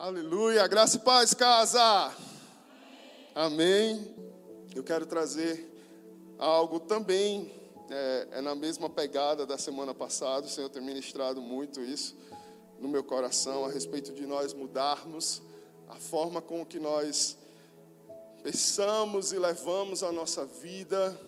Aleluia, graça e paz, casa. Amém. Eu quero trazer algo também, é, é, na mesma pegada da semana passada. O Senhor tem ministrado muito isso no meu coração a respeito de nós mudarmos a forma com que nós pensamos e levamos a nossa vida,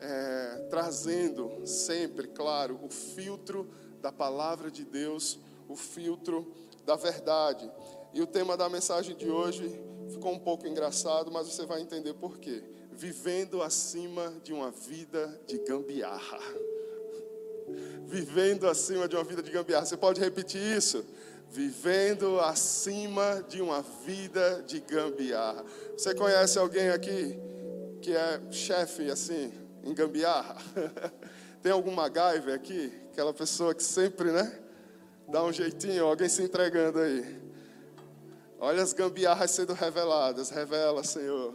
é, trazendo sempre, claro, o filtro da palavra de Deus, o filtro da verdade. E o tema da mensagem de hoje ficou um pouco engraçado, mas você vai entender por quê. Vivendo acima de uma vida de gambiarra. Vivendo acima de uma vida de gambiarra. Você pode repetir isso? Vivendo acima de uma vida de gambiarra. Você conhece alguém aqui que é chefe assim, em gambiarra? Tem algum MacGyver aqui? Aquela pessoa que sempre, né? Dá um jeitinho, alguém se entregando aí. Olha as gambiarras sendo reveladas. Revela, Senhor.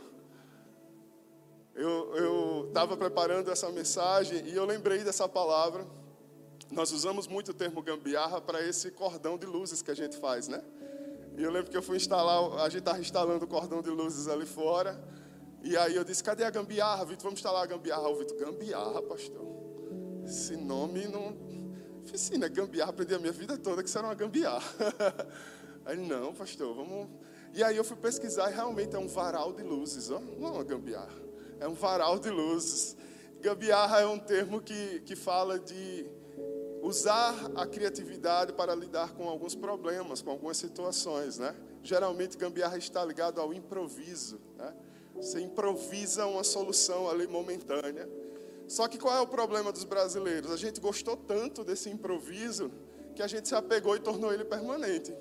Eu estava preparando essa mensagem e eu lembrei dessa palavra. Nós usamos muito o termo gambiarra para esse cordão de luzes que a gente faz, né? E eu lembro que eu fui instalar, a gente estava instalando o cordão de luzes ali fora. E aí eu disse: cadê a gambiarra, Vitor? Vamos instalar a gambiarra. O Vitor, gambiarra, pastor. Esse nome não. Sim, né? Gambiarra, aprendi a minha vida toda que isso era uma gambiarra. Aí, não, pastor, vamos. E aí eu fui pesquisar e realmente é um varal de luzes, ó. não é uma gambiarra, é um varal de luzes. Gambiarra é um termo que, que fala de usar a criatividade para lidar com alguns problemas, com algumas situações, né? Geralmente gambiarra está ligado ao improviso, né? Você improvisa uma solução ali momentânea. Só que qual é o problema dos brasileiros? A gente gostou tanto desse improviso que a gente se apegou e tornou ele permanente.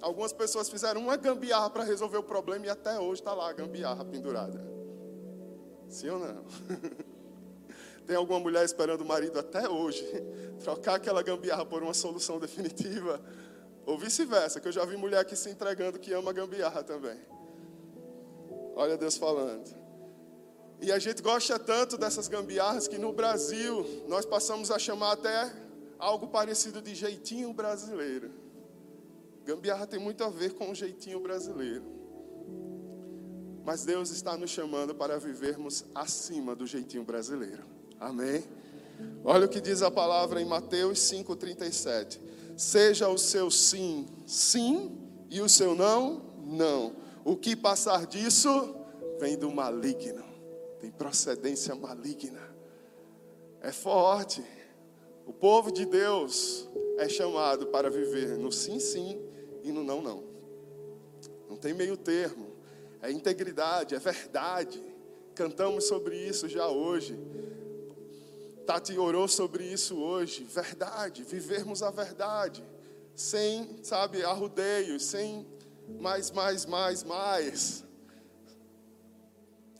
Algumas pessoas fizeram uma gambiarra para resolver o problema e até hoje está lá a gambiarra pendurada. Sim ou não? Tem alguma mulher esperando o marido até hoje trocar aquela gambiarra por uma solução definitiva? Ou vice-versa, que eu já vi mulher aqui se entregando que ama gambiarra também. Olha Deus falando. E a gente gosta tanto dessas gambiarras que no Brasil nós passamos a chamar até algo parecido de jeitinho brasileiro. Gambiarra tem muito a ver com o jeitinho brasileiro. Mas Deus está nos chamando para vivermos acima do jeitinho brasileiro. Amém? Olha o que diz a palavra em Mateus 5,37. Seja o seu sim, sim, e o seu não, não. O que passar disso vem do maligno, tem procedência maligna. É forte. O povo de Deus é chamado para viver no sim, sim e no não, não. Não tem meio termo. É integridade, é verdade. Cantamos sobre isso já hoje. Tati orou sobre isso hoje. Verdade, vivermos a verdade. Sem, sabe, arrudeios, sem mais, mais, mais, mais.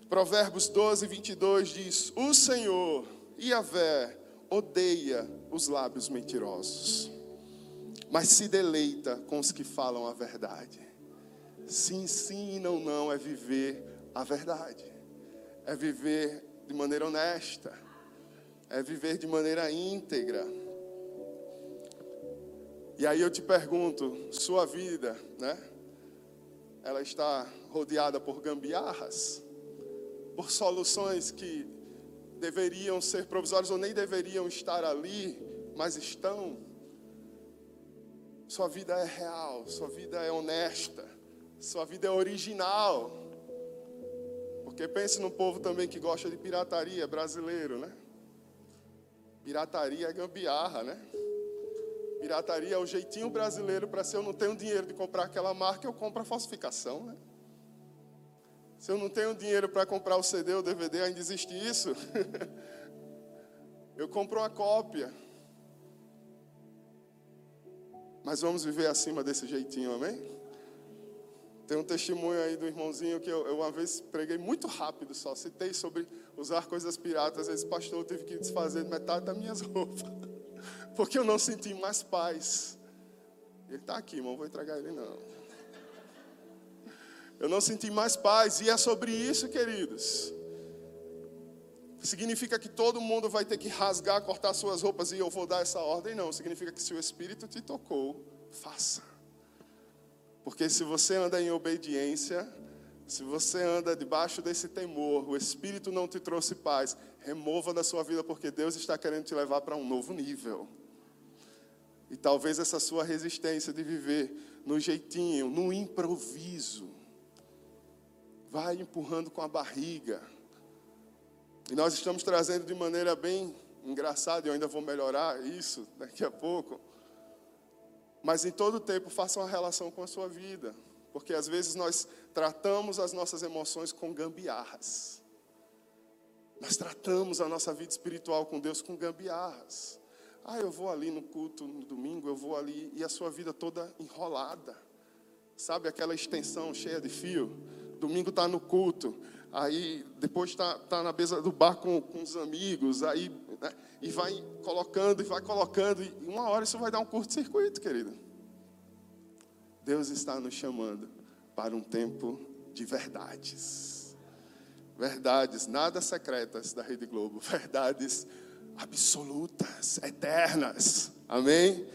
Provérbios 12, 22 diz: O Senhor, Yahvé, odeia os lábios mentirosos mas se deleita com os que falam a verdade. Sim, sim e não, não é viver a verdade, é viver de maneira honesta, é viver de maneira íntegra. E aí eu te pergunto, sua vida, né? Ela está rodeada por gambiarras, por soluções que deveriam ser provisórias ou nem deveriam estar ali, mas estão. Sua vida é real, sua vida é honesta, sua vida é original. Porque pense no povo também que gosta de pirataria, brasileiro, né? Pirataria é gambiarra, né? Pirataria é o jeitinho brasileiro para se eu não tenho dinheiro de comprar aquela marca, eu compro a falsificação, né? Se eu não tenho dinheiro para comprar o CD ou DVD, ainda existe isso? eu compro uma cópia. Mas vamos viver acima desse jeitinho, amém? Tem um testemunho aí do irmãozinho que eu, eu, uma vez preguei muito rápido só, citei sobre usar coisas piratas. Esse pastor teve que desfazer metade das minhas roupas, porque eu não senti mais paz. Ele está aqui, irmão, vou entregar ele não. Eu não senti mais paz, e é sobre isso, queridos. Significa que todo mundo vai ter que rasgar, cortar suas roupas e eu vou dar essa ordem? Não. Significa que se o Espírito te tocou, faça. Porque se você anda em obediência, se você anda debaixo desse temor, o Espírito não te trouxe paz, remova da sua vida, porque Deus está querendo te levar para um novo nível. E talvez essa sua resistência de viver no jeitinho, no improviso, vai empurrando com a barriga. E nós estamos trazendo de maneira bem engraçada, e eu ainda vou melhorar isso daqui a pouco. Mas em todo tempo faça uma relação com a sua vida, porque às vezes nós tratamos as nossas emoções com gambiarras. Nós tratamos a nossa vida espiritual com Deus com gambiarras. Ah, eu vou ali no culto no domingo, eu vou ali e a sua vida toda enrolada. Sabe aquela extensão cheia de fio? Domingo está no culto, aí depois está tá na mesa do bar com, com os amigos, aí né, e vai colocando e vai colocando, e uma hora isso vai dar um curto-circuito, querido. Deus está nos chamando para um tempo de verdades. Verdades nada secretas da Rede Globo, verdades absolutas, eternas. Amém?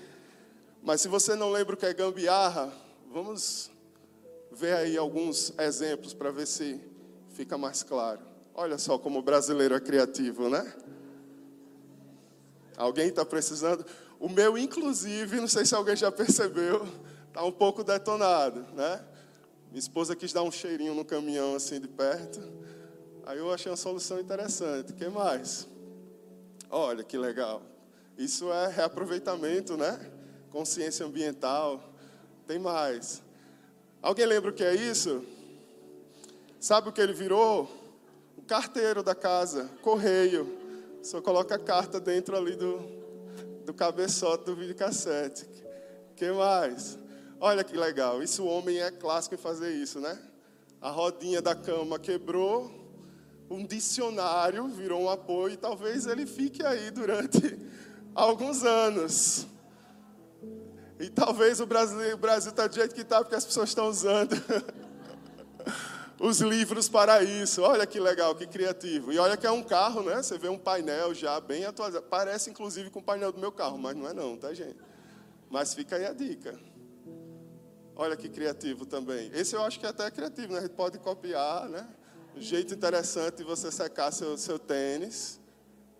Mas se você não lembra o que é gambiarra, vamos ver aí alguns exemplos para ver se fica mais claro. Olha só como o brasileiro é criativo, né? Alguém está precisando? O meu, inclusive, não sei se alguém já percebeu, está um pouco detonado, né? Minha esposa quis dar um cheirinho no caminhão assim de perto. Aí eu achei uma solução interessante. Que mais? Olha que legal. Isso é reaproveitamento, né? Consciência ambiental. Tem mais. Alguém lembra o que é isso? Sabe o que ele virou? O carteiro da casa, correio. Só coloca a carta dentro ali do, do cabeçote do videocassete. que mais? Olha que legal. Isso o homem é clássico em fazer isso, né? A rodinha da cama quebrou, um dicionário virou um apoio e talvez ele fique aí durante alguns anos. E talvez o Brasil está do jeito que está porque as pessoas estão usando os livros para isso. Olha que legal, que criativo. E olha que é um carro, né? Você vê um painel já bem atualizado. Parece inclusive com o painel do meu carro, mas não é não, tá gente? Mas fica aí a dica. Olha que criativo também. Esse eu acho que é até criativo, né? A gente pode copiar, né? Um jeito interessante de você secar seu, seu tênis,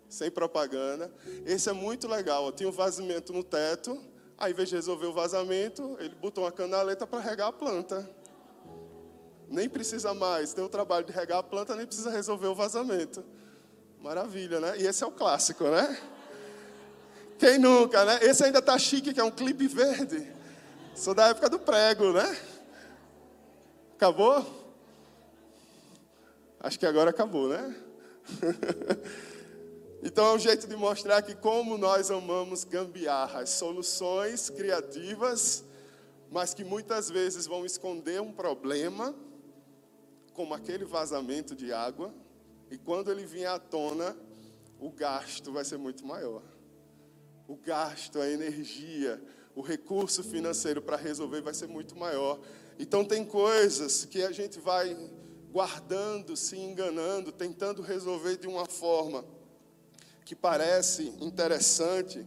sem propaganda. Esse é muito legal. Tinha um vazamento no teto, aí, em vez de resolver o vazamento, ele botou uma canaleta para regar a planta. Nem precisa mais ter o trabalho de regar a planta, nem precisa resolver o vazamento. Maravilha, né? E esse é o clássico, né? Quem nunca, né? Esse ainda tá chique, que é um clipe verde. Sou da época do prego, né? Acabou? Acho que agora acabou, né? então é um jeito de mostrar que como nós amamos gambiarras, soluções criativas, mas que muitas vezes vão esconder um problema, como aquele vazamento de água, e quando ele vier à tona, o gasto vai ser muito maior. O gasto, a energia, o recurso financeiro para resolver vai ser muito maior. Então tem coisas que a gente vai guardando, se enganando, tentando resolver de uma forma que parece interessante,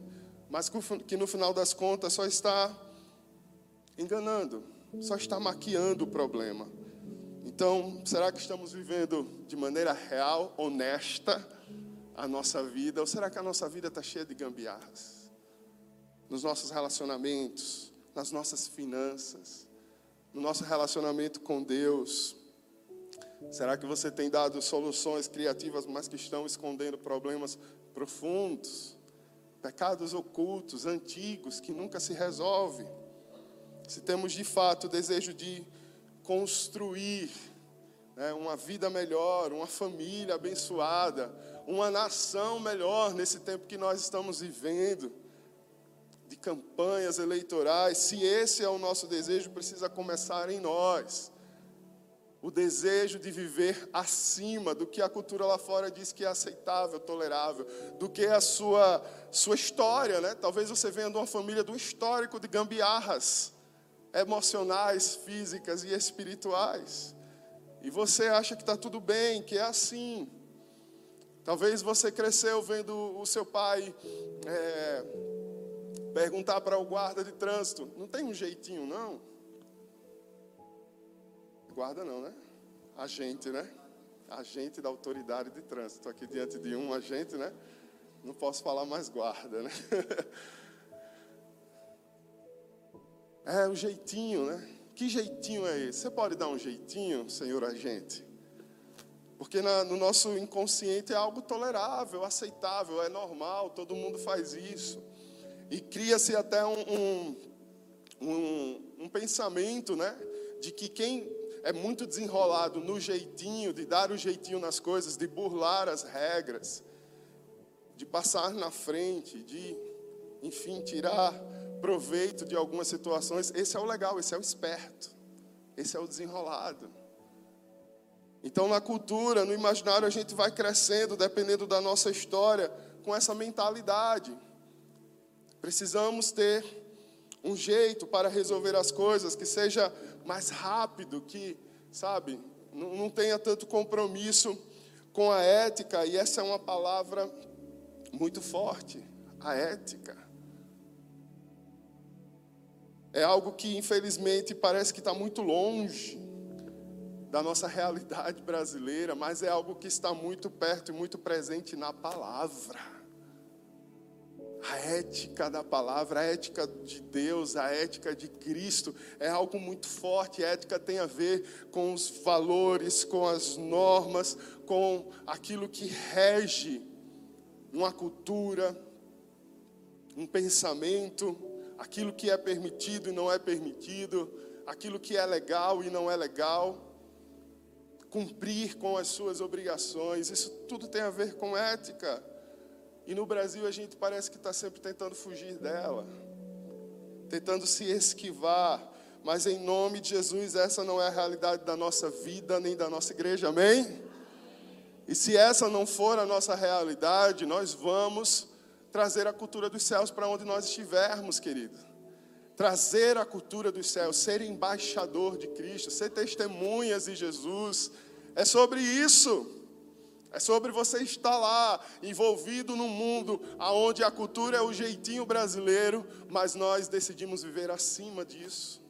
mas que no final das contas só está enganando, só está maquiando o problema. Então, será que estamos vivendo de maneira real, honesta, a nossa vida? Ou será que a nossa vida está cheia de gambiarras? Nos nossos relacionamentos, nas nossas finanças, no nosso relacionamento com Deus, Será que você tem dado soluções criativas, mas que estão escondendo problemas profundos, pecados ocultos, antigos, que nunca se resolve? Se temos de fato o desejo de construir né, uma vida melhor, uma família abençoada, uma nação melhor nesse tempo que nós estamos vivendo, de campanhas eleitorais, se esse é o nosso desejo, precisa começar em nós. O desejo de viver acima do que a cultura lá fora diz que é aceitável, tolerável, do que a sua, sua história, né? Talvez você venha de uma família do histórico de gambiarras emocionais, físicas e espirituais. E você acha que está tudo bem, que é assim. Talvez você cresceu vendo o seu pai é, perguntar para o guarda de trânsito: não tem um jeitinho, não? Guarda não, né? Agente, né? Agente da autoridade de trânsito. Estou aqui diante de um agente, né? Não posso falar mais guarda, né? É o jeitinho, né? Que jeitinho é esse? Você pode dar um jeitinho, senhor agente? Porque na, no nosso inconsciente é algo tolerável, aceitável, é normal, todo mundo faz isso. E cria-se até um, um, um, um pensamento, né? De que quem é muito desenrolado no jeitinho, de dar o jeitinho nas coisas, de burlar as regras, de passar na frente, de, enfim, tirar proveito de algumas situações. Esse é o legal, esse é o esperto, esse é o desenrolado. Então, na cultura, no imaginário, a gente vai crescendo, dependendo da nossa história, com essa mentalidade. Precisamos ter um jeito para resolver as coisas que seja mais rápido, que, sabe, não, tenha tanto compromisso com a ética, e essa é uma palavra muito forte, a ética. É algo que, infelizmente, parece que está muito longe da nossa realidade brasileira, mas é algo que está muito perto e muito presente na palavra. A ética da palavra, a ética de Deus, a ética de Cristo é algo muito forte. A ética tem a ver com os valores, com as normas, com aquilo que rege uma cultura, um pensamento, aquilo que é permitido e não é permitido, aquilo que é legal e não é legal, cumprir com as suas obrigações, isso tudo tem a ver com ética. E no Brasil a gente parece que está sempre tentando fugir dela, tentando se esquivar, mas em nome de Jesus, essa não é a realidade da nossa vida nem da nossa igreja, amém? E se essa não for a nossa realidade, nós vamos trazer a cultura dos céus para onde nós estivermos, querido. Trazer a cultura dos céus, ser embaixador de Cristo, ser testemunhas de Jesus. É sobre isso. É sobre você estar lá, envolvido num mundo onde a cultura é o jeitinho brasileiro, mas nós decidimos viver acima disso.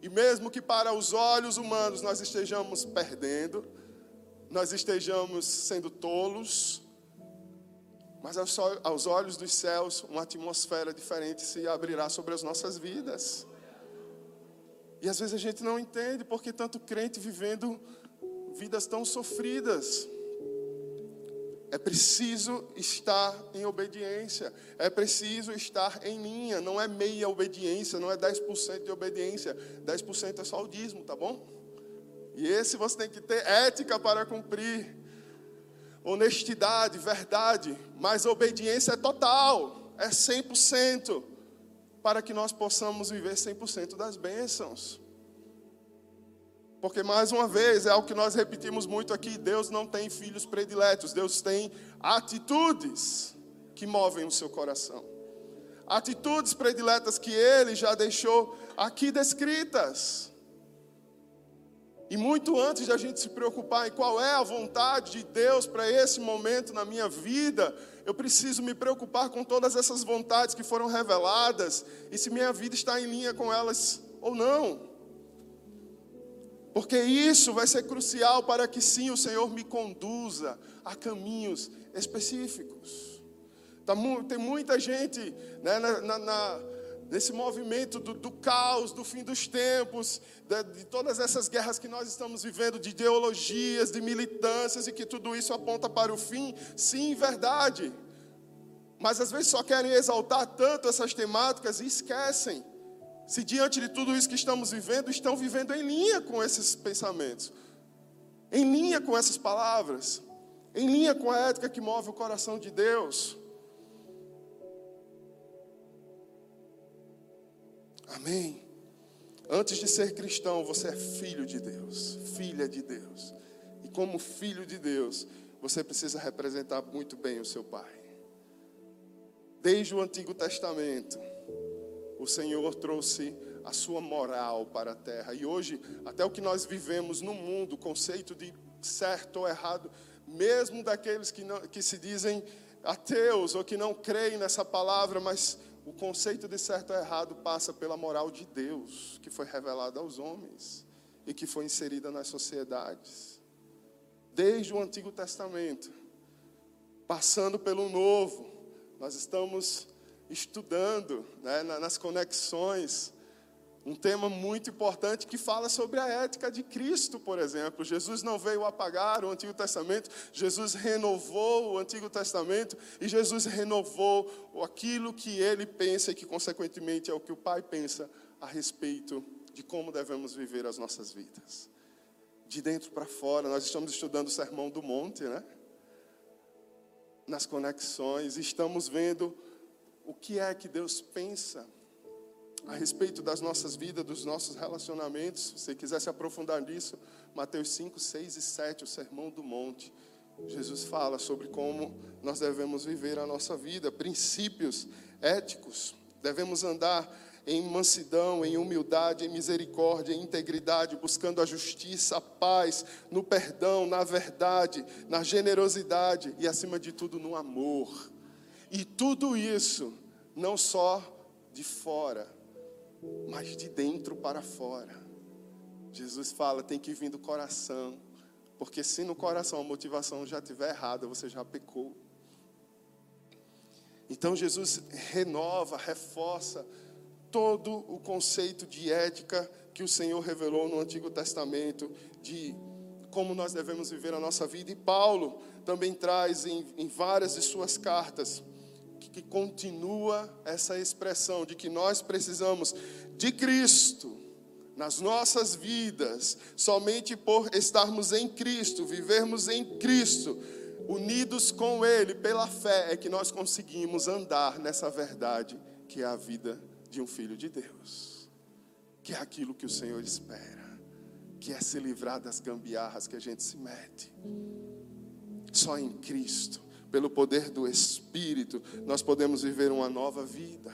E mesmo que para os olhos humanos nós estejamos perdendo, nós estejamos sendo tolos, mas aos olhos dos céus, uma atmosfera diferente se abrirá sobre as nossas vidas. E às vezes a gente não entende porque tanto crente vivendo vidas tão sofridas. É preciso estar em obediência, é preciso estar em linha, não é meia obediência, não é 10% de obediência, 10% é só o dízimo, tá bom? E esse você tem que ter ética para cumprir. Honestidade, verdade, mas obediência é total, é 100%, para que nós possamos viver 100% das bênçãos. Porque, mais uma vez, é o que nós repetimos muito aqui: Deus não tem filhos prediletos, Deus tem atitudes que movem o seu coração. Atitudes prediletas que Ele já deixou aqui descritas. E muito antes de a gente se preocupar em qual é a vontade de Deus para esse momento na minha vida, eu preciso me preocupar com todas essas vontades que foram reveladas e se minha vida está em linha com elas ou não. Porque isso vai ser crucial para que sim o Senhor me conduza a caminhos específicos. Tá, tem muita gente né, na, na nesse movimento do, do, caos, do fim dos tempos, de, de, todas essas guerras que nós estamos vivendo, de ideologias, de militâncias, e que tudo isso aponta para o fim, sim, verdade. Mas às vezes só querem exaltar tanto essas temáticas e esquecem. Se diante de tudo isso que estamos vivendo, estão vivendo em linha com esses pensamentos, em linha com essas palavras, em linha com a ética que move o coração de Deus. Amém. Antes de ser cristão, você é filho de Deus, filha de Deus. E como filho de Deus, você precisa representar muito bem o seu pai. Desde o Antigo Testamento, o Senhor trouxe a sua moral para a terra. E hoje, até o que nós vivemos no mundo, o conceito de certo ou errado, mesmo daqueles que, não, que se dizem ateus ou que não creem nessa palavra, mas o conceito de certo ou errado passa pela moral de Deus, que foi revelada aos homens. e que foi inserida nas sociedades. Desde o Antigo Testamento, passando pelo Novo, nós estamos estudando né, nas conexões um tema muito importante que fala sobre a ética de Cristo, por exemplo. Jesus não veio apagar o Antigo Testamento, Jesus renovou o Antigo Testamento e Jesus renovou aquilo que ele pensa e que, consequentemente, é o que o Pai pensa a respeito de como devemos viver as nossas vidas. De dentro para fora, nós estamos estudando o Sermão do Monte, né? Nas conexões, estamos vendo o que é que Deus pensa a respeito das nossas vidas, dos nossos relacionamentos. Se quiser se aprofundar nisso, Mateus 5, 6 e 7, o Sermão do Monte. Jesus fala sobre como nós devemos viver a nossa vida, princípios éticos. Devemos andar em mansidão, em humildade, em misericórdia, em integridade, buscando a justiça, a paz, no perdão, na verdade, na generosidade e, acima de tudo, no amor. E tudo isso, não só de fora, mas de dentro para fora. Jesus fala, tem que vir do coração, porque se no coração a motivação já estiver errada, você já pecou. Então Jesus renova, reforça todo o conceito de ética que o Senhor revelou no Antigo Testamento, de como nós devemos viver a nossa vida. E Paulo também traz em, em várias de suas cartas que continua essa expressão de que nós precisamos de Cristo nas nossas vidas, somente por estarmos em Cristo, vivermos em Cristo, unidos com Ele pela fé, é que nós conseguimos andar nessa verdade que é a vida de um filho de Deus, que é aquilo que o Senhor espera, que é se livrar das gambiarras que a gente se mete. Só em Cristo pelo poder do Espírito, nós podemos viver uma nova vida.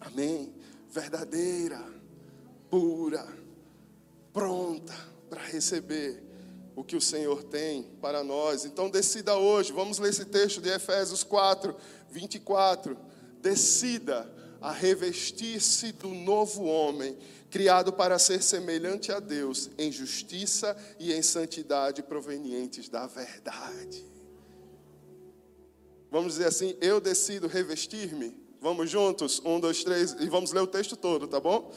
Amém? Verdadeira, pura, pronta para receber o que o Senhor tem para nós. Então decida hoje, vamos ler esse texto de Efésios 4, 24. Decida a revestir-se do novo homem, criado para ser semelhante a Deus em justiça e em santidade provenientes da verdade. Vamos dizer assim, eu decido revestir-me. Vamos juntos? Um, dois, três, e vamos ler o texto todo, tá bom?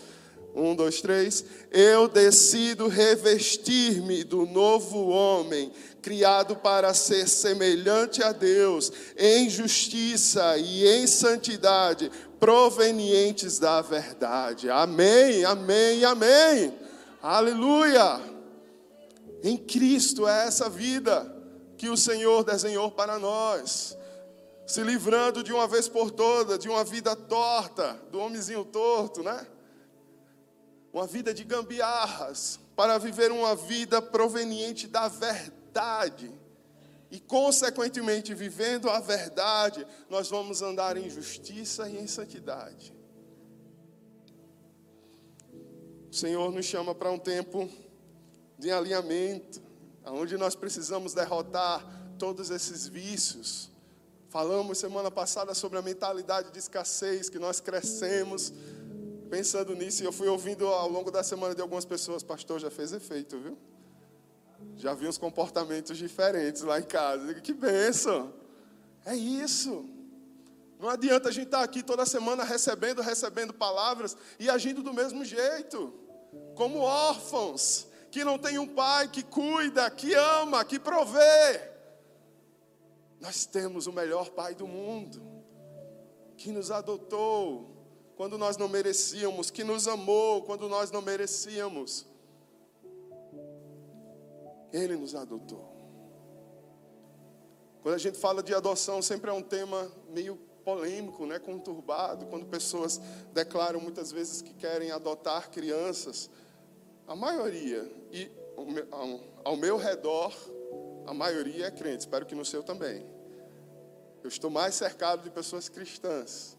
Um, dois, três. Eu decido revestir-me do novo homem, criado para ser semelhante a Deus, em justiça e em santidade, provenientes da verdade. Amém, amém, amém. Aleluia. Em Cristo é essa vida que o Senhor desenhou para nós se livrando de uma vez por todas de uma vida torta, do homenzinho torto, né? Uma vida de gambiarras, para viver uma vida proveniente da verdade. E, consequentemente, vivendo a verdade, nós vamos andar em justiça e em santidade. O Senhor nos chama para um tempo de alinhamento, onde nós precisamos derrotar todos esses vícios Falamos semana passada sobre a mentalidade de escassez, que nós crescemos pensando nisso. E eu fui ouvindo ao longo da semana de algumas pessoas, pastor, já fez efeito, viu? Já vi uns comportamentos diferentes lá em casa. que benção! É isso. Não adianta a gente estar aqui toda semana recebendo, recebendo palavras e agindo do mesmo jeito, como órfãos, que não tem um pai que cuida, que ama, que provê. Nós temos o melhor Pai do mundo, que nos adotou quando nós não merecíamos, que nos amou quando nós não merecíamos. Ele nos adotou. Quando a gente fala de adoção, sempre é um tema meio polêmico, né, conturbado, quando pessoas declaram muitas vezes que querem adotar crianças. A maioria, e ao meu redor, a maioria é crente, espero que no seu também. Eu estou mais cercado de pessoas cristãs.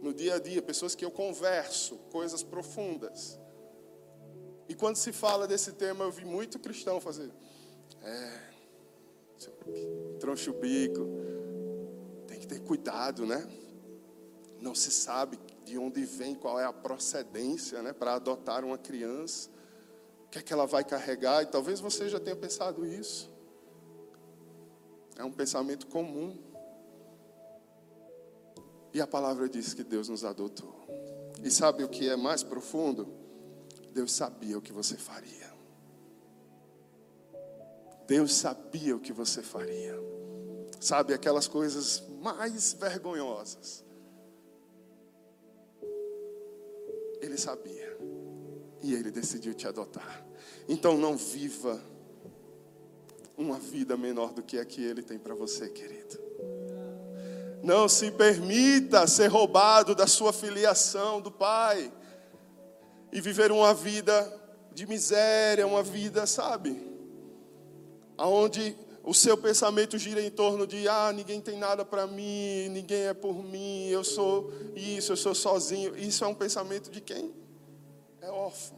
No dia a dia, pessoas que eu converso, coisas profundas. E quando se fala desse tema, eu vi muito cristão fazer. É. Troncho o bico. Tem que ter cuidado, né? Não se sabe de onde vem, qual é a procedência, né? Para adotar uma criança. que é que ela vai carregar? E talvez você já tenha pensado isso. É um pensamento comum. E a palavra diz que Deus nos adotou. E sabe o que é mais profundo? Deus sabia o que você faria. Deus sabia o que você faria. Sabe, aquelas coisas mais vergonhosas. Ele sabia. E ele decidiu te adotar. Então não viva uma vida menor do que a que ele tem para você, querido. Não se permita ser roubado da sua filiação do Pai e viver uma vida de miséria, uma vida, sabe? Aonde o seu pensamento gira em torno de ah, ninguém tem nada para mim, ninguém é por mim, eu sou isso, eu sou sozinho. Isso é um pensamento de quem é órfão.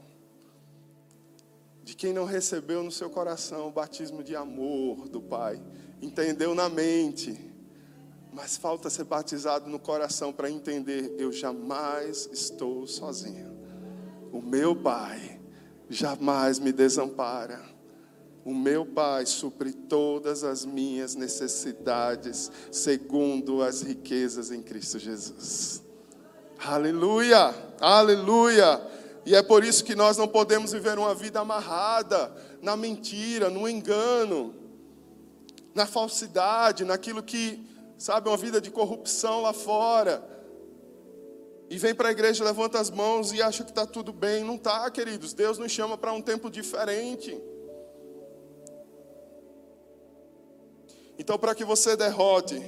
De quem não recebeu no seu coração o batismo de amor do Pai, entendeu na mente, mas falta ser batizado no coração para entender: eu jamais estou sozinho. O meu Pai jamais me desampara. O meu Pai supre todas as minhas necessidades, segundo as riquezas em Cristo Jesus. Aleluia, aleluia. E é por isso que nós não podemos viver uma vida amarrada na mentira, no engano, na falsidade, naquilo que, sabe, uma vida de corrupção lá fora. E vem para a igreja, levanta as mãos e acha que está tudo bem. Não está, queridos. Deus nos chama para um tempo diferente. Então, para que você derrote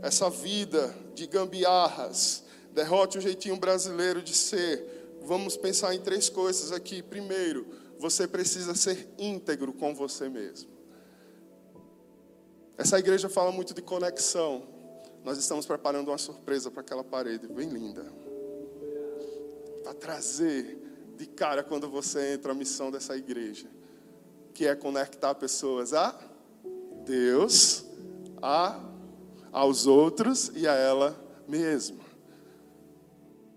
essa vida de gambiarras, derrote o jeitinho brasileiro de ser, vamos pensar em três coisas aqui. Primeiro, você precisa ser íntegro com você mesmo. Essa igreja fala muito de conexão. Nós estamos preparando uma surpresa para aquela parede bem linda. Para trazer de cara quando você entra a missão dessa igreja, que é conectar pessoas a Deus, a, aos outros e a ela mesma.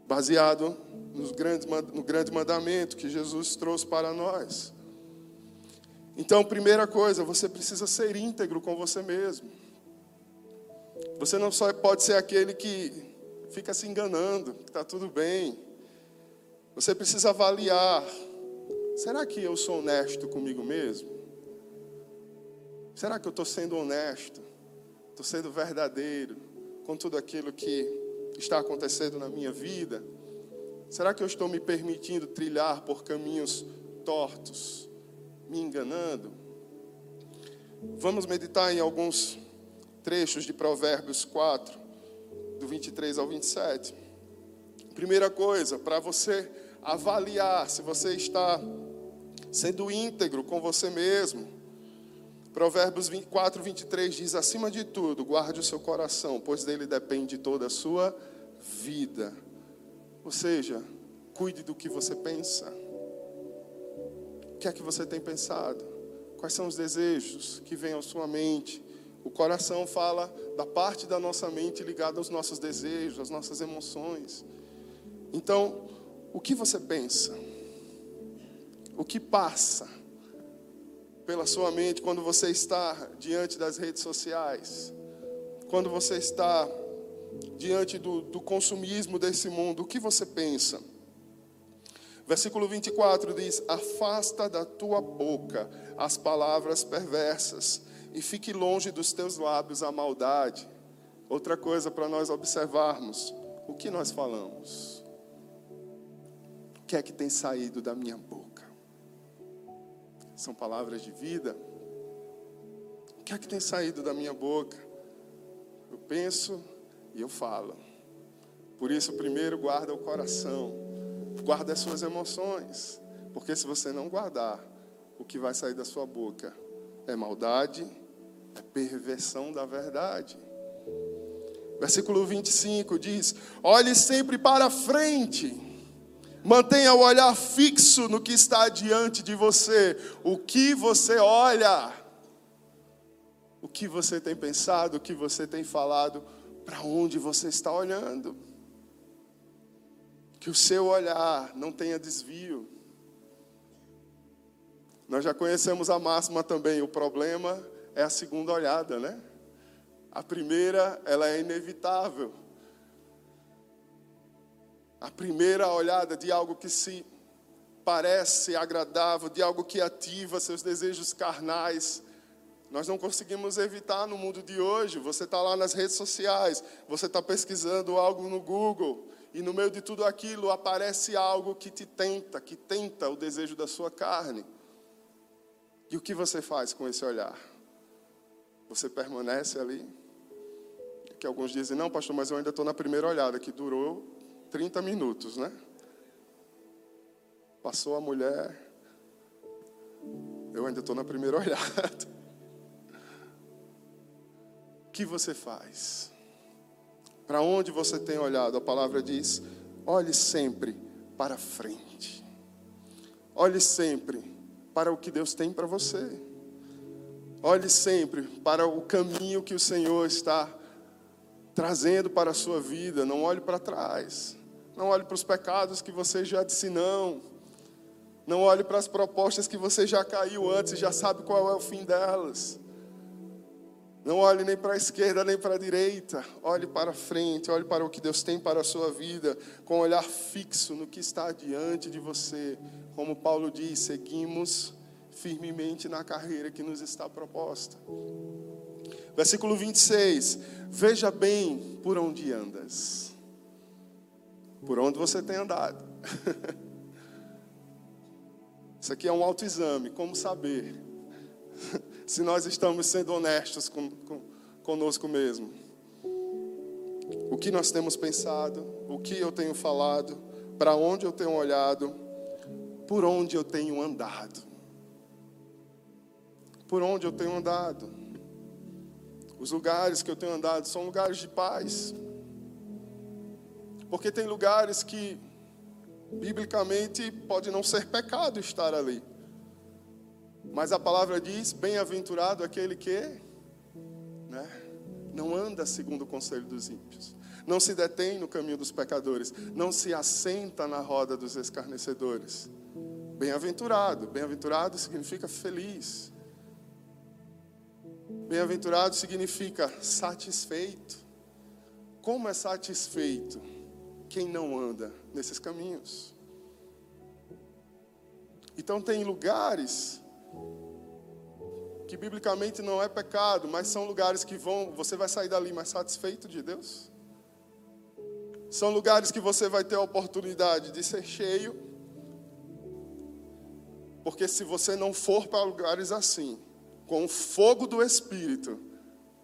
Baseado no grande, no grande mandamento que Jesus trouxe para nós. Então, primeira coisa, você precisa ser íntegro com você mesmo. Você não só pode ser aquele que fica se enganando, que está tudo bem. Você precisa avaliar: será que eu sou honesto comigo mesmo? Será que eu estou sendo honesto? Estou sendo verdadeiro com tudo aquilo que está acontecendo na minha vida? Será que eu estou me permitindo trilhar por caminhos tortos, me enganando? Vamos meditar em alguns trechos de Provérbios 4, do 23 ao 27. Primeira coisa, para você avaliar se você está sendo íntegro com você mesmo, Provérbios 24, 23 diz: Acima de tudo, guarde o seu coração, pois dele depende toda a sua vida. Ou seja, cuide do que você pensa. Que é que você tem pensado? Quais são os desejos que vêm à sua mente? O coração fala da parte da nossa mente ligada aos nossos desejos, às nossas emoções. Então, o que você pensa? O que passa? pela sua mente quando você está diante das redes sociais, quando você está diante do, do consumismo desse mundo, o que você pensa? Versículo 24 diz: Afasta da tua boca as palavras perversas e fique longe dos teus lábios a maldade. Outra coisa para nós observarmos: o que nós falamos? O que é que tem saído da minha boca? são palavras de vida. O que é que tem saído da minha boca? Eu penso e eu falo. Por isso, primeiro guarda o coração, guarda as suas emoções, porque se você não guardar, o que vai sair da sua boca é maldade, é perversão da verdade. Versículo 25 diz: Olhe sempre para frente Mantenha o olhar fixo no que está diante de você. O que você olha? O que você tem pensado? O que você tem falado? Para onde você está olhando? Que o seu olhar não tenha desvio. Nós já conhecemos a máxima também, o problema é a segunda olhada, né? A primeira, ela é inevitável. A primeira olhada de algo que se parece agradável, de algo que ativa seus desejos carnais, nós não conseguimos evitar no mundo de hoje. Você está lá nas redes sociais, você está pesquisando algo no Google, e no meio de tudo aquilo aparece algo que te tenta, que tenta o desejo da sua carne. E o que você faz com esse olhar? Você permanece ali? Que alguns dizem, não, pastor, mas eu ainda estou na primeira olhada, que durou 30 minutos, né? Passou a mulher, eu ainda estou na primeira olhada. O que você faz? Para onde você tem olhado? A palavra diz: olhe sempre para frente. Olhe sempre para o que Deus tem para você. Olhe sempre para o caminho que o Senhor está trazendo para a sua vida. Não olhe para trás. Não olhe para os pecados que você já disse não. Não olhe para as propostas que você já caiu antes e já sabe qual é o fim delas. Não olhe nem para a esquerda nem para a direita. Olhe para frente, olhe para o que Deus tem para a sua vida, com um olhar fixo no que está diante de você. Como Paulo diz, seguimos firmemente na carreira que nos está proposta. Versículo 26. Veja bem por onde andas. Por onde você tem andado. Isso aqui é um autoexame. Como saber se nós estamos sendo honestos com, com, conosco mesmo? O que nós temos pensado? O que eu tenho falado? Para onde eu tenho olhado? Por onde eu tenho andado? Por onde eu tenho andado? Os lugares que eu tenho andado são lugares de paz. Porque tem lugares que biblicamente pode não ser pecado estar ali. Mas a palavra diz: bem-aventurado aquele que né, não anda segundo o conselho dos ímpios, não se detém no caminho dos pecadores, não se assenta na roda dos escarnecedores. Bem-aventurado, bem-aventurado significa feliz. Bem-aventurado significa satisfeito. Como é satisfeito quem não anda nesses caminhos? Então, tem lugares que biblicamente não é pecado, mas são lugares que vão, você vai sair dali mais satisfeito de Deus. São lugares que você vai ter a oportunidade de ser cheio, porque se você não for para lugares assim, com o fogo do Espírito,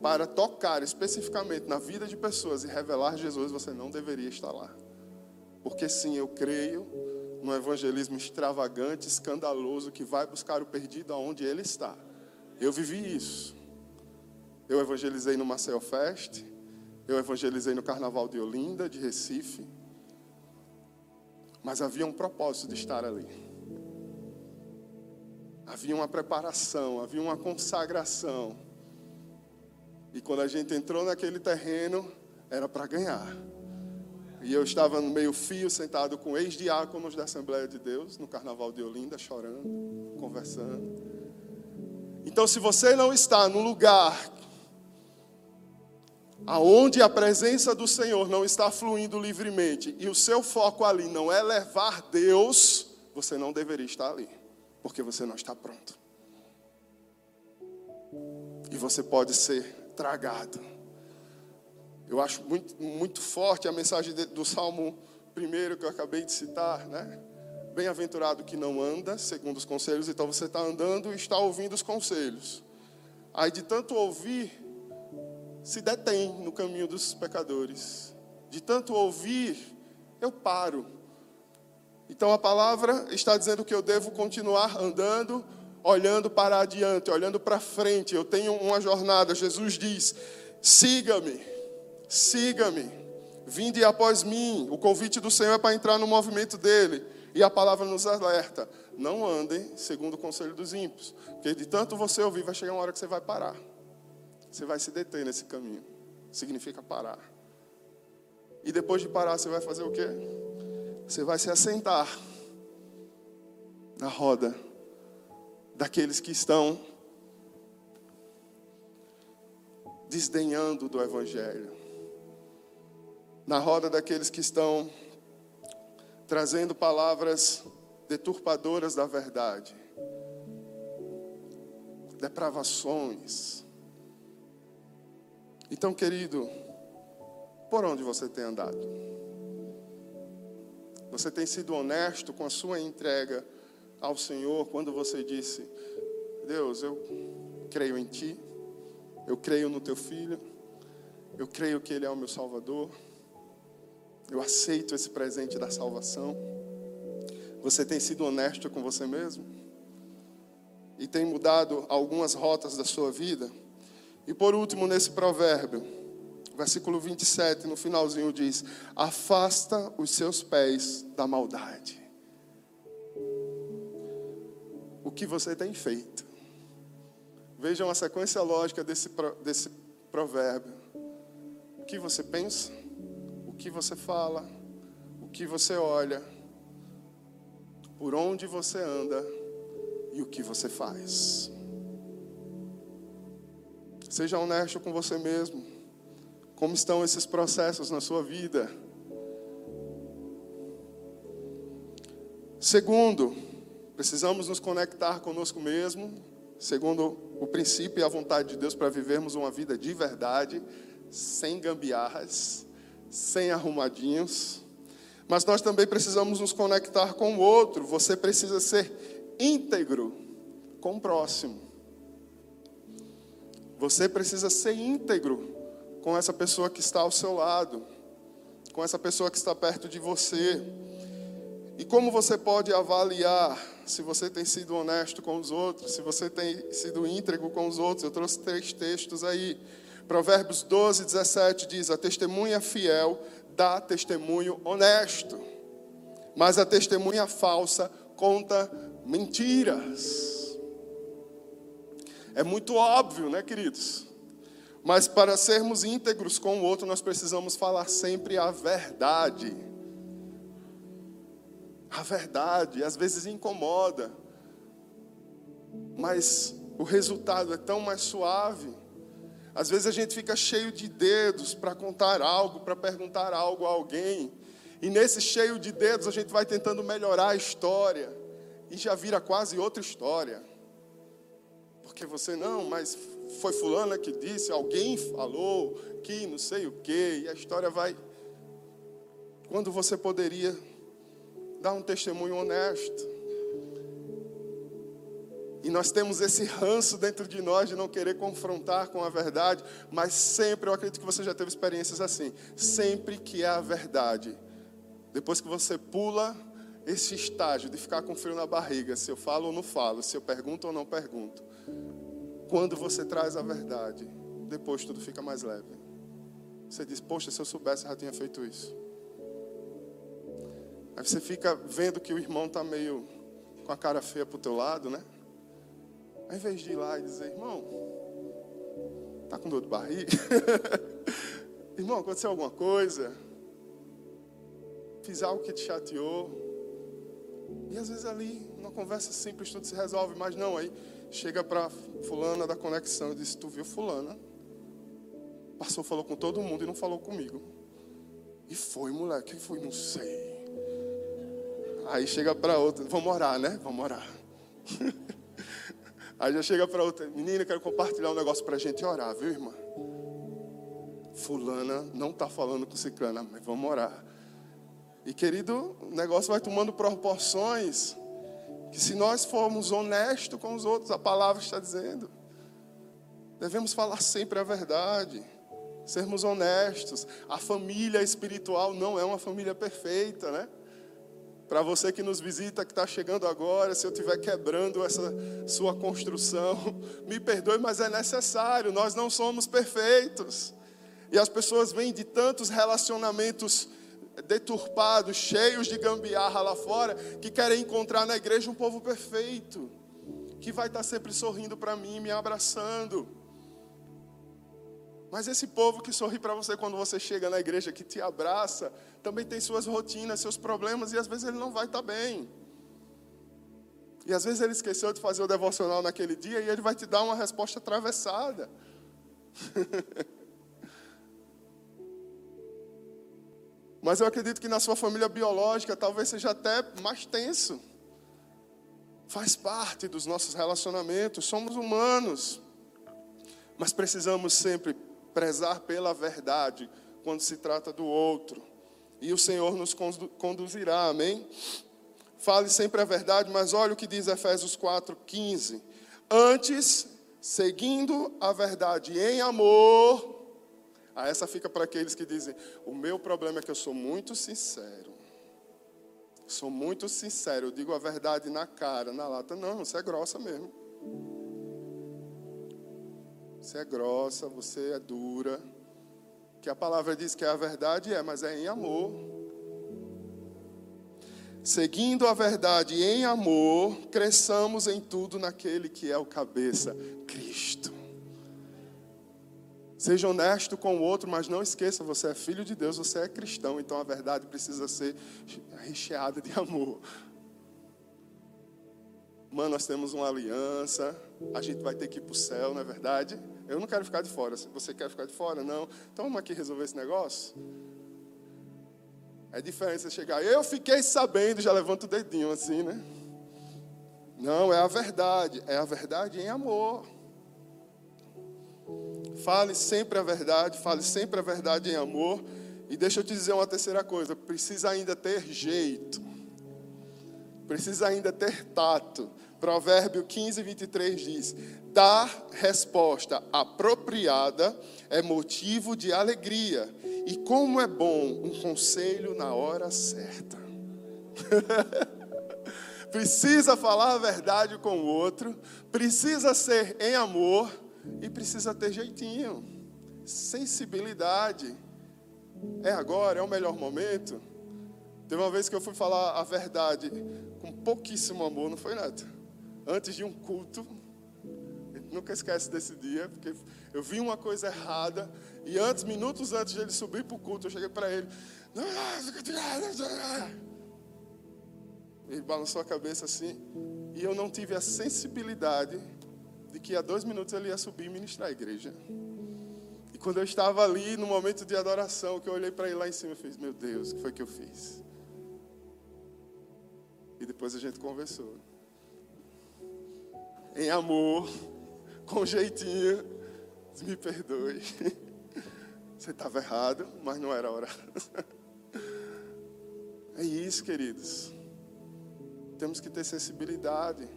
para tocar especificamente na vida de pessoas e revelar Jesus, você não deveria estar lá. Porque sim, eu creio no evangelismo extravagante, escandaloso, que vai buscar o perdido aonde ele está. Eu vivi isso. Eu evangelizei no Marcel Fest, eu evangelizei no Carnaval de Olinda, de Recife. Mas havia um propósito de estar ali. Havia uma preparação, havia uma consagração. E quando a gente entrou naquele terreno, era para ganhar. E eu estava no meio fio, sentado com ex-diáconos da Assembleia de Deus, no Carnaval de Olinda, chorando, conversando. Então, se você não está no lugar aonde a presença do Senhor não está fluindo livremente e o seu foco ali não é levar Deus, você não deveria estar ali, porque você não está pronto. E você pode ser tragado eu acho muito, muito forte a mensagem do Salmo primeiro que eu acabei de citar, né? Bem-aventurado que não anda segundo os conselhos, então você está andando e está ouvindo os conselhos. Aí de tanto ouvir, se detém no caminho dos pecadores. De tanto ouvir, eu paro. Então a palavra está dizendo que eu devo continuar andando, olhando para adiante, olhando para frente. Eu tenho uma jornada. Jesus diz: siga-me siga-me, vinde após mim. O convite do Senhor é para entrar no movimento dele. E a palavra nos alerta: não andem segundo o conselho dos ímpios, porque de tanto você ouvir, vai chegar uma hora que você vai parar. Você vai se deter nesse caminho. Significa parar. E depois de parar, você vai fazer o quê? Você vai se assentar na roda daqueles que estão desdenhando do Evangelho, na roda daqueles que estão trazendo palavras deturpadoras da verdade, depravações. Então, querido, por onde você tem andado? Você tem sido honesto com a sua entrega ao Senhor quando você disse: Deus, eu creio em Ti, eu creio no Teu Filho, eu creio que Ele é o meu Salvador, eu aceito esse presente da salvação. Você tem sido honesto com você mesmo? E tem mudado algumas rotas da sua vida? E por último, nesse provérbio, versículo 27, no finalzinho diz: Afasta os seus pés da maldade. O que você tem feito? Vejam a sequência lógica desse, desse provérbio. O que você pensa, que você fala, o que você olha, por onde você anda e o que você faz. Seja honesto com você mesmo. Como estão esses processos na sua vida? Segundo, precisamos nos conectar conosco mesmo, segundo o princípio e a vontade de Deus para vivermos uma vida de verdade, sem gambiarras, sem arrumadinhos. Mas nós também precisamos nos conectar com o outro. Você precisa ser íntegro com o próximo. Você precisa ser íntegro com essa pessoa que está ao seu lado, com essa pessoa que está perto de você. E como você pode avaliar se você tem sido honesto com os outros, se você tem sido íntegro com os outros? Eu trouxe três textos aí. Provérbios 12, 17 diz: A testemunha fiel dá testemunho honesto, mas a testemunha falsa conta mentiras. É muito óbvio, né, queridos? Mas para sermos íntegros com o outro, nós precisamos falar sempre a verdade. A verdade, às vezes incomoda, mas o resultado é tão mais suave. Às vezes a gente fica cheio de dedos para contar algo, para perguntar algo a alguém. E nesse cheio de dedos a gente vai tentando melhorar a história. E já vira quase outra história. Porque você não, mas foi fulana que disse, alguém falou que não sei o quê. E a história vai. Quando você poderia dar um testemunho honesto. E nós temos esse ranço dentro de nós de não querer confrontar com a verdade, mas sempre, eu acredito que você já teve experiências assim, sempre que é a verdade, depois que você pula esse estágio de ficar com frio na barriga, se eu falo ou não falo, se eu pergunto ou não pergunto, quando você traz a verdade, depois tudo fica mais leve. Você diz, poxa, se eu soubesse, eu já tinha feito isso. Aí você fica vendo que o irmão está meio com a cara feia para o teu lado, né? Ao invés de ir lá e dizer, irmão, tá com dor de barriga? irmão, aconteceu alguma coisa? Fiz algo que te chateou? E às vezes ali, numa conversa simples, tudo se resolve, mas não, aí chega para fulana da conexão e diz, tu viu fulana? Passou, falou com todo mundo e não falou comigo. E foi, moleque, quem foi? Não sei. Aí chega para outra, vamos orar, né? Vamos orar. Aí já chega para outra, menina, quero compartilhar um negócio para a gente orar, viu, irmã? Fulana não está falando com ciclana, mas vamos orar. E querido, o negócio vai tomando proporções que se nós formos honestos com os outros, a palavra está dizendo, devemos falar sempre a verdade, sermos honestos. A família espiritual não é uma família perfeita, né? Para você que nos visita, que está chegando agora, se eu estiver quebrando essa sua construção, me perdoe, mas é necessário, nós não somos perfeitos. E as pessoas vêm de tantos relacionamentos deturpados, cheios de gambiarra lá fora, que querem encontrar na igreja um povo perfeito, que vai estar sempre sorrindo para mim, me abraçando. Mas esse povo que sorri para você quando você chega na igreja, que te abraça, também tem suas rotinas, seus problemas e às vezes ele não vai estar bem. E às vezes ele esqueceu de fazer o devocional naquele dia e ele vai te dar uma resposta atravessada. Mas eu acredito que na sua família biológica talvez seja até mais tenso. Faz parte dos nossos relacionamentos, somos humanos. Mas precisamos sempre prezar pela verdade quando se trata do outro. E o Senhor nos conduzirá, amém? Fale sempre a verdade, mas olha o que diz Efésios 4:15. Antes, seguindo a verdade em amor, ah, essa fica para aqueles que dizem: o meu problema é que eu sou muito sincero. Sou muito sincero, eu digo a verdade na cara, na lata. Não, você é grossa mesmo. Você é grossa, você é dura. Que a palavra diz que é a verdade é, mas é em amor. Seguindo a verdade em amor, cresçamos em tudo naquele que é o cabeça, Cristo. Seja honesto com o outro, mas não esqueça, você é filho de Deus, você é cristão, então a verdade precisa ser recheada de amor. Mano, nós temos uma aliança, a gente vai ter que ir para o céu, não é verdade? Eu não quero ficar de fora. Você quer ficar de fora, não. Então vamos aqui resolver esse negócio. É diferente você chegar, eu fiquei sabendo, já levanta o dedinho assim, né? Não, é a verdade. É a verdade em amor. Fale sempre a verdade, fale sempre a verdade em amor. E deixa eu te dizer uma terceira coisa: precisa ainda ter jeito, precisa ainda ter tato. Provérbio 15, 23 diz: Dar resposta apropriada é motivo de alegria, e como é bom um conselho na hora certa. precisa falar a verdade com o outro, precisa ser em amor e precisa ter jeitinho, sensibilidade. É agora, é o melhor momento. Teve uma vez que eu fui falar a verdade com pouquíssimo amor, não foi nada. Antes de um culto, nunca esquece desse dia, porque eu vi uma coisa errada e antes, minutos antes de ele subir para o culto, eu cheguei para ele. Ele balançou a cabeça assim e eu não tive a sensibilidade de que há dois minutos ele ia subir e ministrar a igreja. E quando eu estava ali no momento de adoração, que eu olhei para ele lá em cima, eu fiz, meu Deus, o que foi que eu fiz? E depois a gente conversou. Em amor, com jeitinho, me perdoe. Você estava errado, mas não era hora. É isso, queridos. Temos que ter sensibilidade.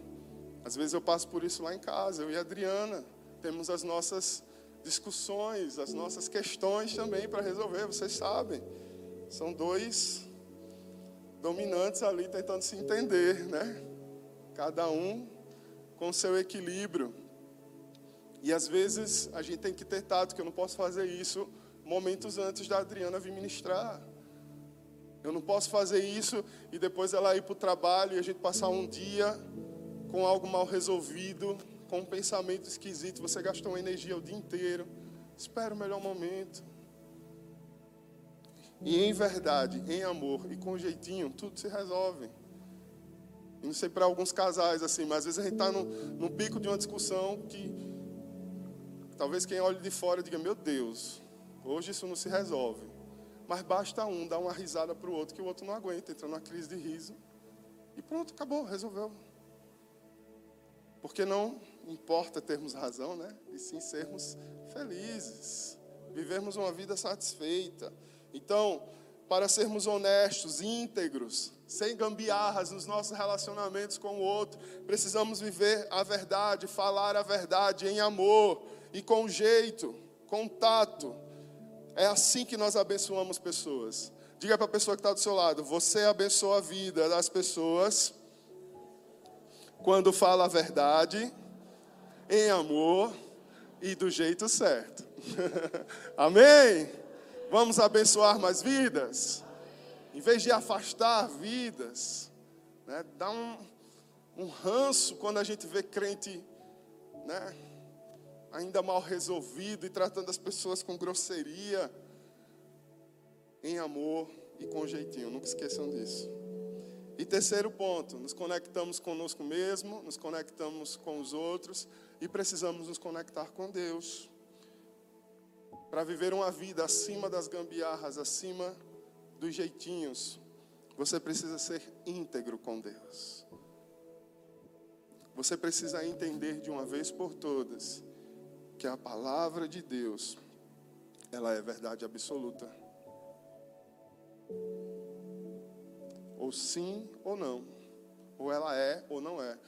Às vezes eu passo por isso lá em casa, eu e a Adriana. Temos as nossas discussões, as nossas questões também para resolver, vocês sabem. São dois dominantes ali tentando se entender, né? Cada um com seu equilíbrio. E às vezes a gente tem que ter tato, que eu não posso fazer isso momentos antes da Adriana vir ministrar. Eu não posso fazer isso e depois ela ir para o trabalho e a gente passar um dia com algo mal resolvido, com um pensamento esquisito, você gastou uma energia o dia inteiro. Espera o melhor momento. E em verdade, em amor e com jeitinho, tudo se resolve. Não sei para alguns casais assim, mas às vezes a gente está no, no pico de uma discussão que talvez quem olhe de fora diga: Meu Deus, hoje isso não se resolve. Mas basta um dar uma risada para o outro que o outro não aguenta, entra numa crise de riso. E pronto, acabou, resolveu. Porque não importa termos razão, né? E sim sermos felizes, vivermos uma vida satisfeita. Então, para sermos honestos, íntegros, sem gambiarras nos nossos relacionamentos com o outro, precisamos viver a verdade, falar a verdade em amor e com jeito, com tato. É assim que nós abençoamos pessoas. Diga para a pessoa que está do seu lado: você abençoa a vida das pessoas quando fala a verdade, em amor e do jeito certo. Amém? Vamos abençoar mais vidas? Em vez de afastar vidas, né, dá um, um ranço quando a gente vê crente né, ainda mal resolvido e tratando as pessoas com grosseria, em amor e com jeitinho. Nunca esqueçam disso. E terceiro ponto, nos conectamos conosco mesmo, nos conectamos com os outros e precisamos nos conectar com Deus. Para viver uma vida acima das gambiarras, acima dos jeitinhos, você precisa ser íntegro com Deus. Você precisa entender de uma vez por todas que a palavra de Deus, ela é verdade absoluta. Ou sim ou não. Ou ela é ou não é.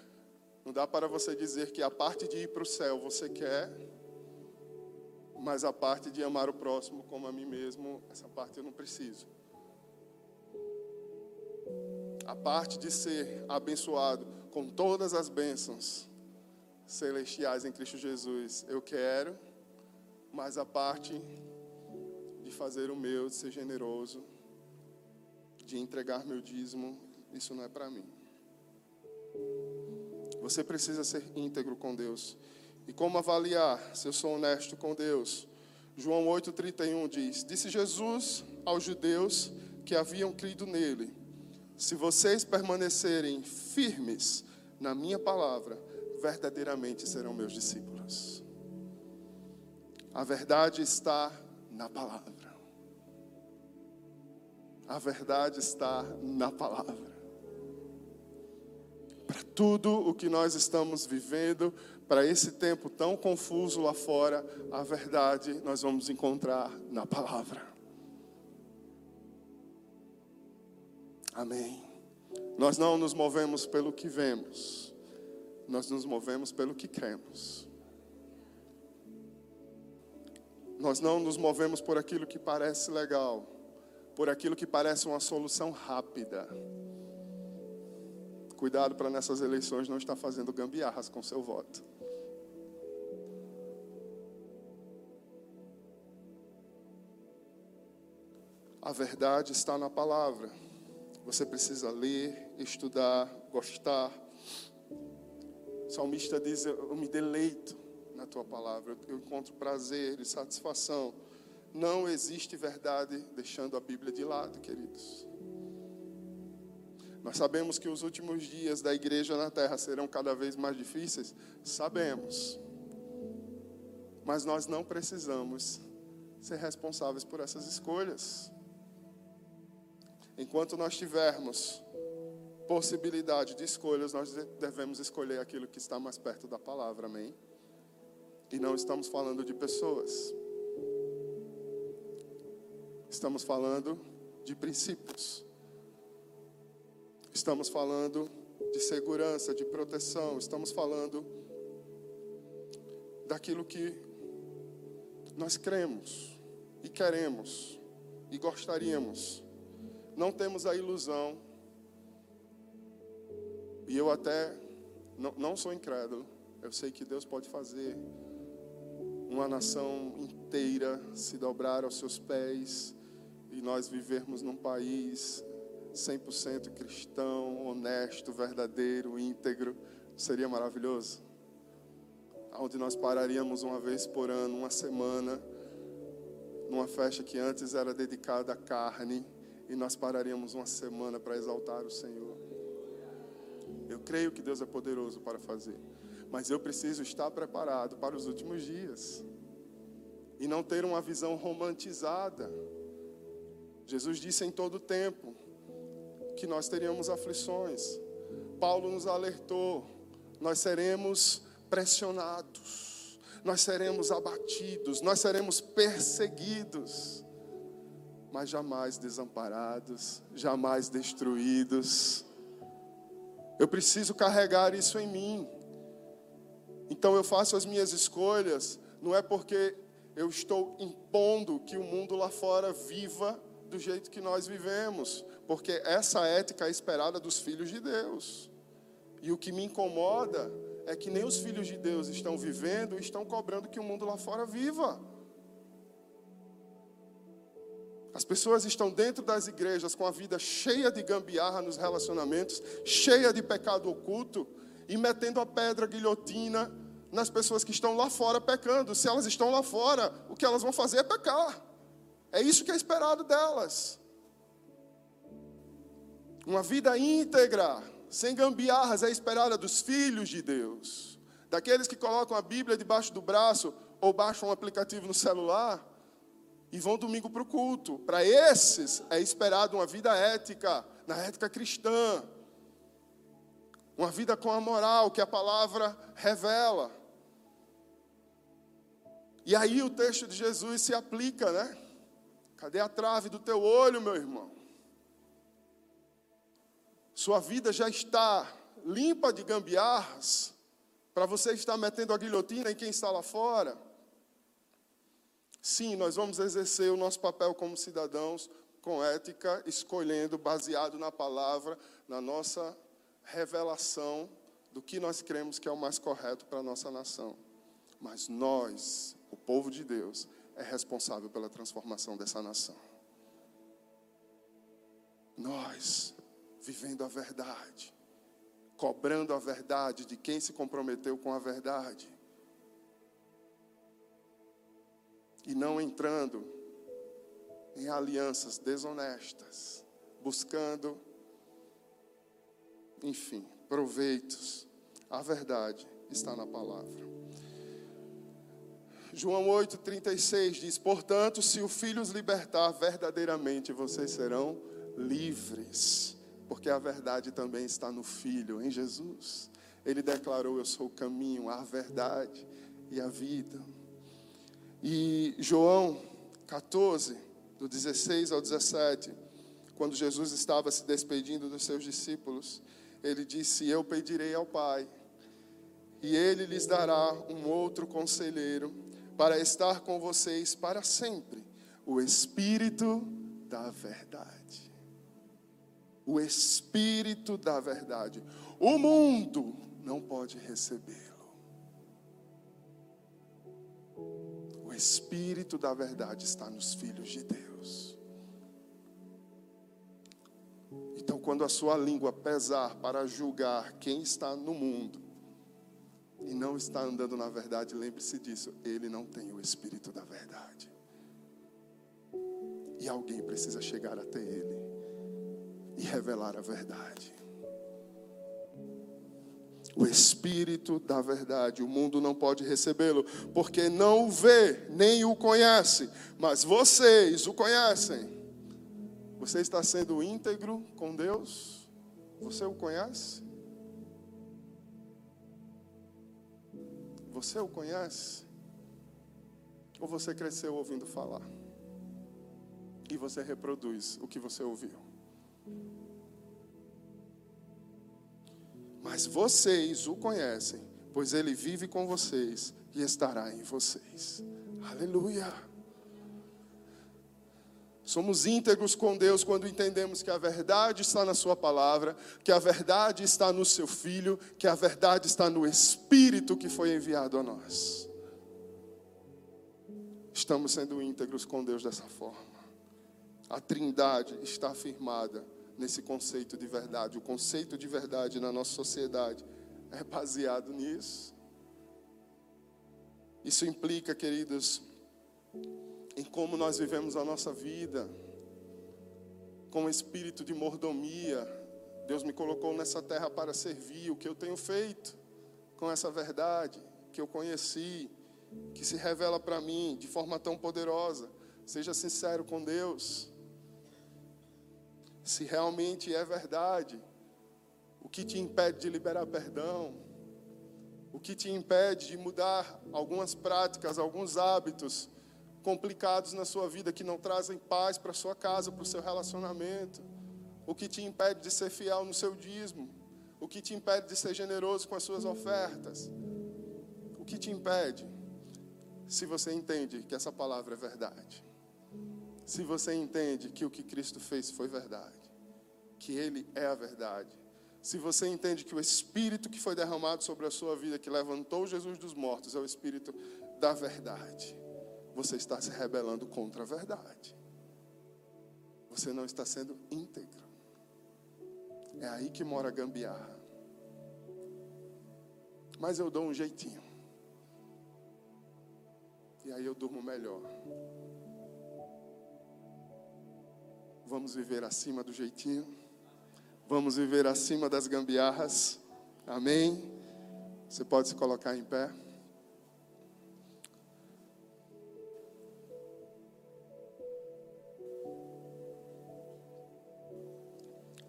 Não dá para você dizer que a parte de ir para o céu você quer, mas a parte de amar o próximo como a mim mesmo, essa parte eu não preciso. A parte de ser abençoado com todas as bênçãos celestiais em Cristo Jesus, eu quero, mas a parte de fazer o meu, de ser generoso, de entregar meu dízimo, isso não é para mim. Você precisa ser íntegro com Deus. E como avaliar se eu sou honesto com Deus? João 8,31 diz: Disse Jesus aos judeus que haviam crido nele: Se vocês permanecerem firmes na minha palavra, verdadeiramente serão meus discípulos. A verdade está na palavra. A verdade está na palavra. Para tudo o que nós estamos vivendo, para esse tempo tão confuso lá fora, a verdade nós vamos encontrar na palavra. Amém. Nós não nos movemos pelo que vemos, nós nos movemos pelo que cremos. Nós não nos movemos por aquilo que parece legal, por aquilo que parece uma solução rápida. Cuidado para nessas eleições não estar fazendo gambiarras com seu voto. A verdade está na palavra. Você precisa ler, estudar, gostar. O salmista diz: Eu me deleito na tua palavra, eu encontro prazer e satisfação não existe verdade deixando a Bíblia de lado, queridos. Nós sabemos que os últimos dias da igreja na terra serão cada vez mais difíceis, sabemos. Mas nós não precisamos ser responsáveis por essas escolhas. Enquanto nós tivermos possibilidade de escolhas, nós devemos escolher aquilo que está mais perto da palavra, amém? E não estamos falando de pessoas. Estamos falando de princípios. Estamos falando de segurança, de proteção. Estamos falando daquilo que nós cremos e queremos e gostaríamos. Não temos a ilusão, e eu até não, não sou incrédulo, eu sei que Deus pode fazer uma nação inteira se dobrar aos seus pés e nós vivermos num país 100% cristão, honesto, verdadeiro, íntegro, seria maravilhoso. Onde nós pararíamos uma vez por ano, uma semana, numa festa que antes era dedicada à carne, e nós pararíamos uma semana para exaltar o Senhor. Eu creio que Deus é poderoso para fazer, mas eu preciso estar preparado para os últimos dias e não ter uma visão romantizada Jesus disse em todo tempo que nós teríamos aflições. Paulo nos alertou: nós seremos pressionados, nós seremos abatidos, nós seremos perseguidos, mas jamais desamparados, jamais destruídos. Eu preciso carregar isso em mim. Então eu faço as minhas escolhas, não é porque eu estou impondo que o mundo lá fora viva do jeito que nós vivemos, porque essa ética é esperada dos filhos de Deus. E o que me incomoda é que nem os filhos de Deus estão vivendo e estão cobrando que o mundo lá fora viva. As pessoas estão dentro das igrejas com a vida cheia de gambiarra nos relacionamentos, cheia de pecado oculto e metendo a pedra guilhotina nas pessoas que estão lá fora pecando. Se elas estão lá fora, o que elas vão fazer é pecar. É isso que é esperado delas. Uma vida íntegra, sem gambiarras, é esperada dos filhos de Deus. Daqueles que colocam a Bíblia debaixo do braço ou baixam um aplicativo no celular e vão domingo para o culto. Para esses é esperado uma vida ética, na ética cristã. Uma vida com a moral que a palavra revela. E aí o texto de Jesus se aplica, né? Cadê a trave do teu olho, meu irmão? Sua vida já está limpa de gambiarras para você estar metendo a guilhotina em quem está lá fora. Sim, nós vamos exercer o nosso papel como cidadãos com ética, escolhendo, baseado na palavra, na nossa revelação do que nós cremos que é o mais correto para a nossa nação. Mas nós, o povo de Deus, é responsável pela transformação dessa nação. Nós, vivendo a verdade, cobrando a verdade de quem se comprometeu com a verdade, e não entrando em alianças desonestas, buscando, enfim, proveitos. A verdade está na palavra. João 8,36 diz: Portanto, se o Filho os libertar verdadeiramente, vocês serão livres, porque a verdade também está no Filho, em Jesus. Ele declarou: Eu sou o caminho, a verdade e a vida. E João 14, do 16 ao 17, quando Jesus estava se despedindo dos seus discípulos, ele disse: Eu pedirei ao Pai, e ele lhes dará um outro conselheiro para estar com vocês para sempre o Espírito da Verdade. O Espírito da Verdade. O mundo não pode recebê-lo. Espírito da verdade está nos filhos de Deus. Então, quando a sua língua pesar para julgar quem está no mundo e não está andando na verdade, lembre-se disso, ele não tem o Espírito da verdade. E alguém precisa chegar até ele e revelar a verdade o Espírito da verdade. O mundo não pode recebê-lo, porque não o vê, nem o conhece, mas vocês o conhecem. Você está sendo íntegro com Deus? Você o conhece? Você o conhece? Ou você cresceu ouvindo falar? E você reproduz o que você ouviu? Mas vocês o conhecem, pois ele vive com vocês e estará em vocês. Aleluia. Somos íntegros com Deus quando entendemos que a verdade está na Sua palavra, que a verdade está no Seu Filho, que a verdade está no Espírito que foi enviado a nós. Estamos sendo íntegros com Deus dessa forma. A Trindade está afirmada nesse conceito de verdade. O conceito de verdade na nossa sociedade é baseado nisso. Isso implica, queridos, em como nós vivemos a nossa vida, com espírito de mordomia. Deus me colocou nessa terra para servir. O que eu tenho feito com essa verdade que eu conheci, que se revela para mim de forma tão poderosa. Seja sincero com Deus se realmente é verdade, o que te impede de liberar perdão, o que te impede de mudar algumas práticas, alguns hábitos complicados na sua vida que não trazem paz para sua casa, para o seu relacionamento, o que te impede de ser fiel no seu dízimo, o que te impede de ser generoso com as suas ofertas, o que te impede, se você entende que essa palavra é verdade. Se você entende que o que Cristo fez foi verdade, que Ele é a verdade, se você entende que o Espírito que foi derramado sobre a sua vida, que levantou Jesus dos mortos, é o Espírito da verdade, você está se rebelando contra a verdade. Você não está sendo íntegro. É aí que mora a gambiarra. Mas eu dou um jeitinho. E aí eu durmo melhor. Vamos viver acima do jeitinho? Vamos viver acima das gambiarras. Amém? Você pode se colocar em pé.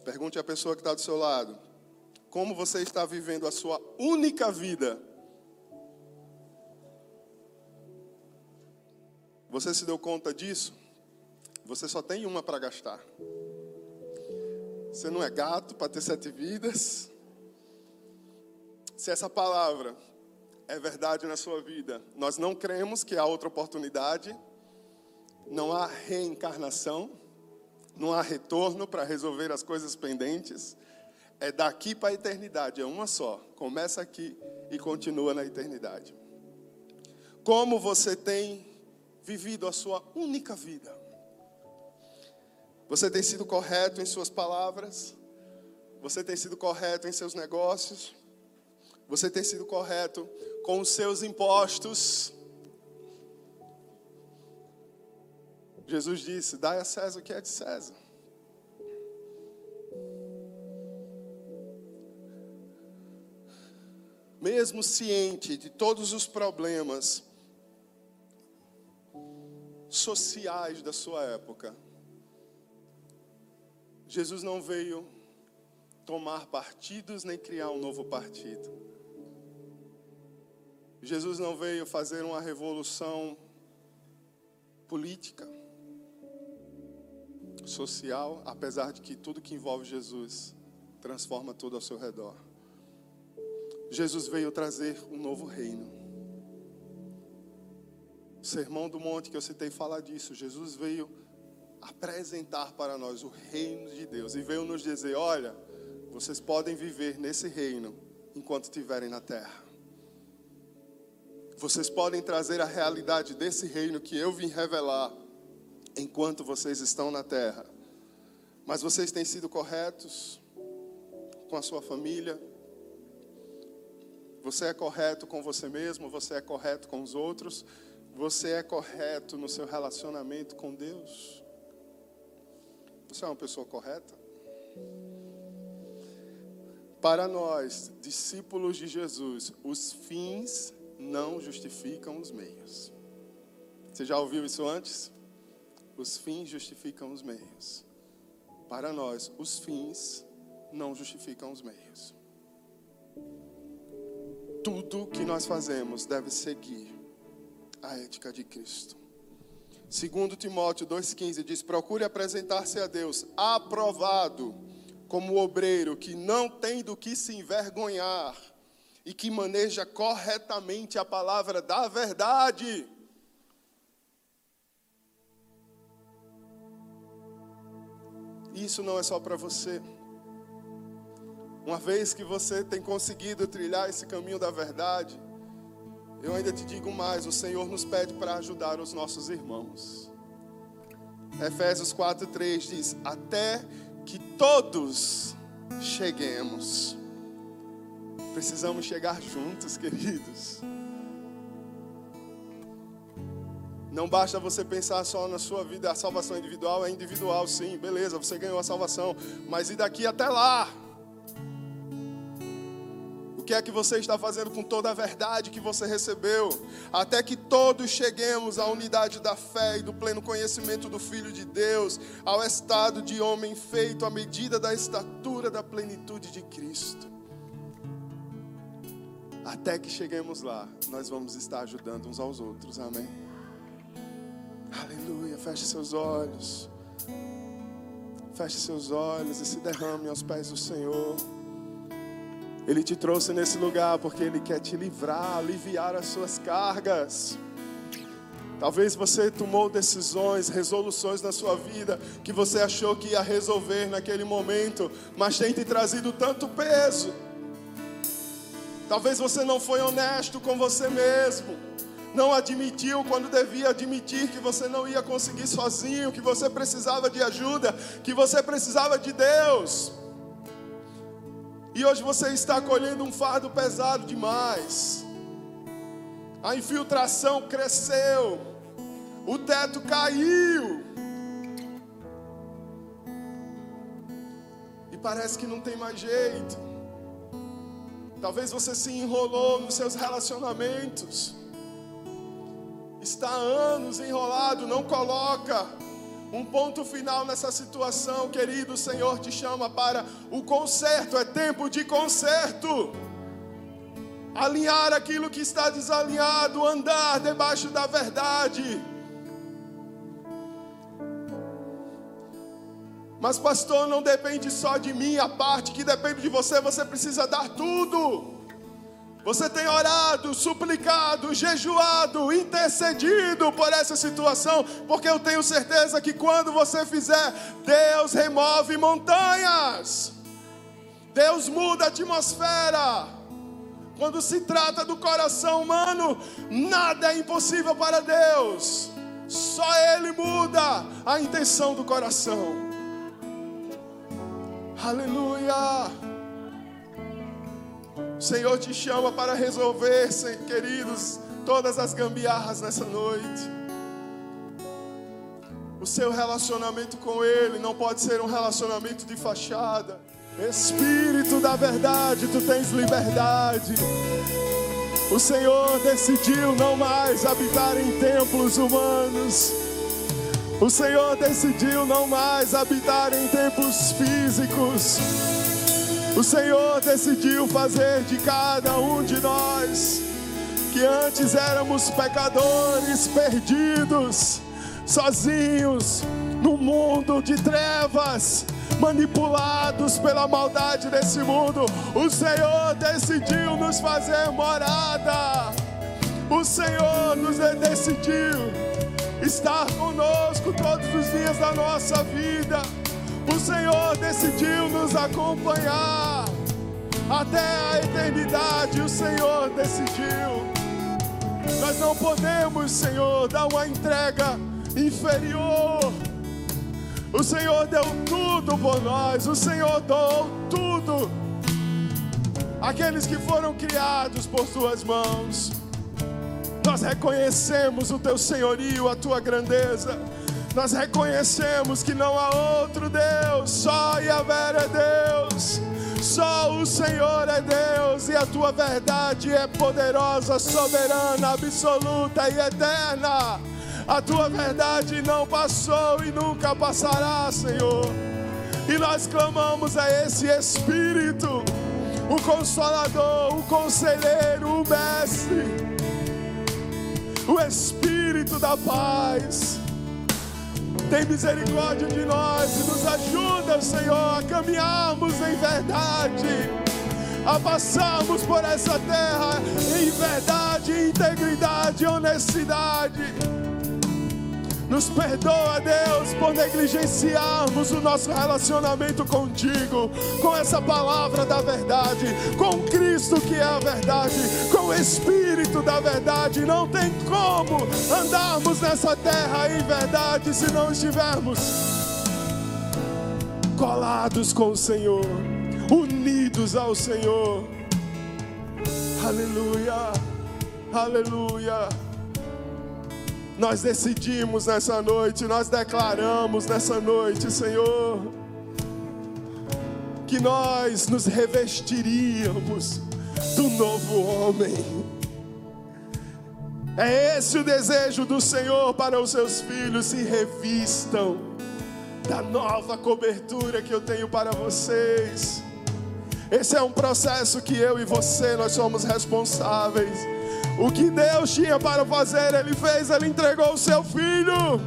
Pergunte à pessoa que está do seu lado: como você está vivendo a sua única vida? Você se deu conta disso? Você só tem uma para gastar. Você não é gato para ter sete vidas. Se essa palavra é verdade na sua vida, nós não cremos que há outra oportunidade, não há reencarnação não há retorno para resolver as coisas pendentes. É daqui para a eternidade, é uma só. Começa aqui e continua na eternidade. Como você tem vivido a sua única vida? Você tem sido correto em suas palavras? Você tem sido correto em seus negócios? Você tem sido correto com os seus impostos? Jesus disse: Dai a César o que é de César. Mesmo ciente de todos os problemas sociais da sua época, Jesus não veio tomar partidos nem criar um novo partido. Jesus não veio fazer uma revolução política social, apesar de que tudo que envolve Jesus transforma tudo ao seu redor. Jesus veio trazer um novo reino. O sermão do monte que eu citei fala disso. Jesus veio apresentar para nós o reino de Deus e veio nos dizer: olha, vocês podem viver nesse reino enquanto estiverem na terra. Vocês podem trazer a realidade desse reino que eu vim revelar enquanto vocês estão na terra. Mas vocês têm sido corretos com a sua família. Você é correto com você mesmo, você é correto com os outros, você é correto no seu relacionamento com Deus. Você é uma pessoa correta? Para nós, discípulos de Jesus, os fins não justificam os meios. Você já ouviu isso antes? Os fins justificam os meios. Para nós, os fins não justificam os meios. Tudo que nós fazemos deve seguir a ética de Cristo. Segundo Timóteo 2,15 diz: procure apresentar-se a Deus aprovado, como obreiro que não tem do que se envergonhar e que maneja corretamente a palavra da verdade. Isso não é só para você. Uma vez que você tem conseguido trilhar esse caminho da verdade, eu ainda te digo mais: o Senhor nos pede para ajudar os nossos irmãos. Efésios 4,3 diz: Até que todos cheguemos. Precisamos chegar juntos, queridos. Não basta você pensar só na sua vida, a salvação individual é individual, sim, beleza, você ganhou a salvação, mas e daqui até lá? Que é que você está fazendo com toda a verdade que você recebeu? Até que todos cheguemos à unidade da fé e do pleno conhecimento do Filho de Deus, ao estado de homem feito à medida da estatura da plenitude de Cristo. Até que cheguemos lá, nós vamos estar ajudando uns aos outros, amém? Aleluia. Feche seus olhos. Feche seus olhos e se derrame aos pés do Senhor. Ele te trouxe nesse lugar porque Ele quer te livrar, aliviar as suas cargas. Talvez você tomou decisões, resoluções na sua vida que você achou que ia resolver naquele momento, mas tem te trazido tanto peso. Talvez você não foi honesto com você mesmo não admitiu quando devia admitir que você não ia conseguir sozinho, que você precisava de ajuda, que você precisava de Deus. E hoje você está colhendo um fardo pesado demais. A infiltração cresceu, o teto caiu. parece que não tem mais jeito. Talvez você se enrolou nos seus relacionamentos. Está anos enrolado, não coloca um ponto final nessa situação, querido. O Senhor te chama para o conserto, é tempo de conserto. Alinhar aquilo que está desalinhado, andar debaixo da verdade. Mas, pastor, não depende só de mim, a parte que depende de você, você precisa dar tudo. Você tem orado, suplicado, jejuado, intercedido por essa situação, porque eu tenho certeza que quando você fizer, Deus remove montanhas, Deus muda a atmosfera. Quando se trata do coração humano, nada é impossível para Deus, só Ele muda a intenção do coração. Aleluia. O Senhor te chama para resolver, queridos, todas as gambiarras nessa noite. O seu relacionamento com Ele não pode ser um relacionamento de fachada. Espírito da verdade, tu tens liberdade. O Senhor decidiu não mais habitar em templos humanos. O Senhor decidiu não mais habitar em templos físicos. O Senhor decidiu fazer de cada um de nós, que antes éramos pecadores perdidos, sozinhos, no mundo de trevas, manipulados pela maldade desse mundo, o Senhor decidiu nos fazer morada. O Senhor nos decidiu estar conosco todos os dias da nossa vida. O Senhor decidiu nos acompanhar até a eternidade. O Senhor decidiu. Nós não podemos, Senhor, dar uma entrega inferior. O Senhor deu tudo por nós. O Senhor deu tudo. Aqueles que foram criados por Suas mãos. Nós reconhecemos o teu senhorio, a tua grandeza. Nós reconhecemos que não há outro Deus, só Yahvé é Deus. Só o Senhor é Deus e a tua verdade é poderosa, soberana, absoluta e eterna. A tua verdade não passou e nunca passará, Senhor. E nós clamamos a esse Espírito, o Consolador, o Conselheiro, o Mestre o Espírito da paz. Tem misericórdia de nós e nos ajuda, Senhor, a caminharmos em verdade, a passarmos por essa terra em verdade, integridade honestidade. Nos perdoa, Deus, por negligenciarmos o nosso relacionamento contigo, com essa palavra da verdade, com Cristo que é a verdade, com o Espírito da verdade. Não tem como andarmos nessa terra em verdade se não estivermos colados com o Senhor, unidos ao Senhor. Aleluia, aleluia. Nós decidimos nessa noite, nós declaramos nessa noite, Senhor, que nós nos revestiríamos do novo homem. É esse o desejo do Senhor para os seus filhos, se revistam da nova cobertura que eu tenho para vocês. Esse é um processo que eu e você nós somos responsáveis. O que Deus tinha para fazer, Ele fez, Ele entregou o seu filho,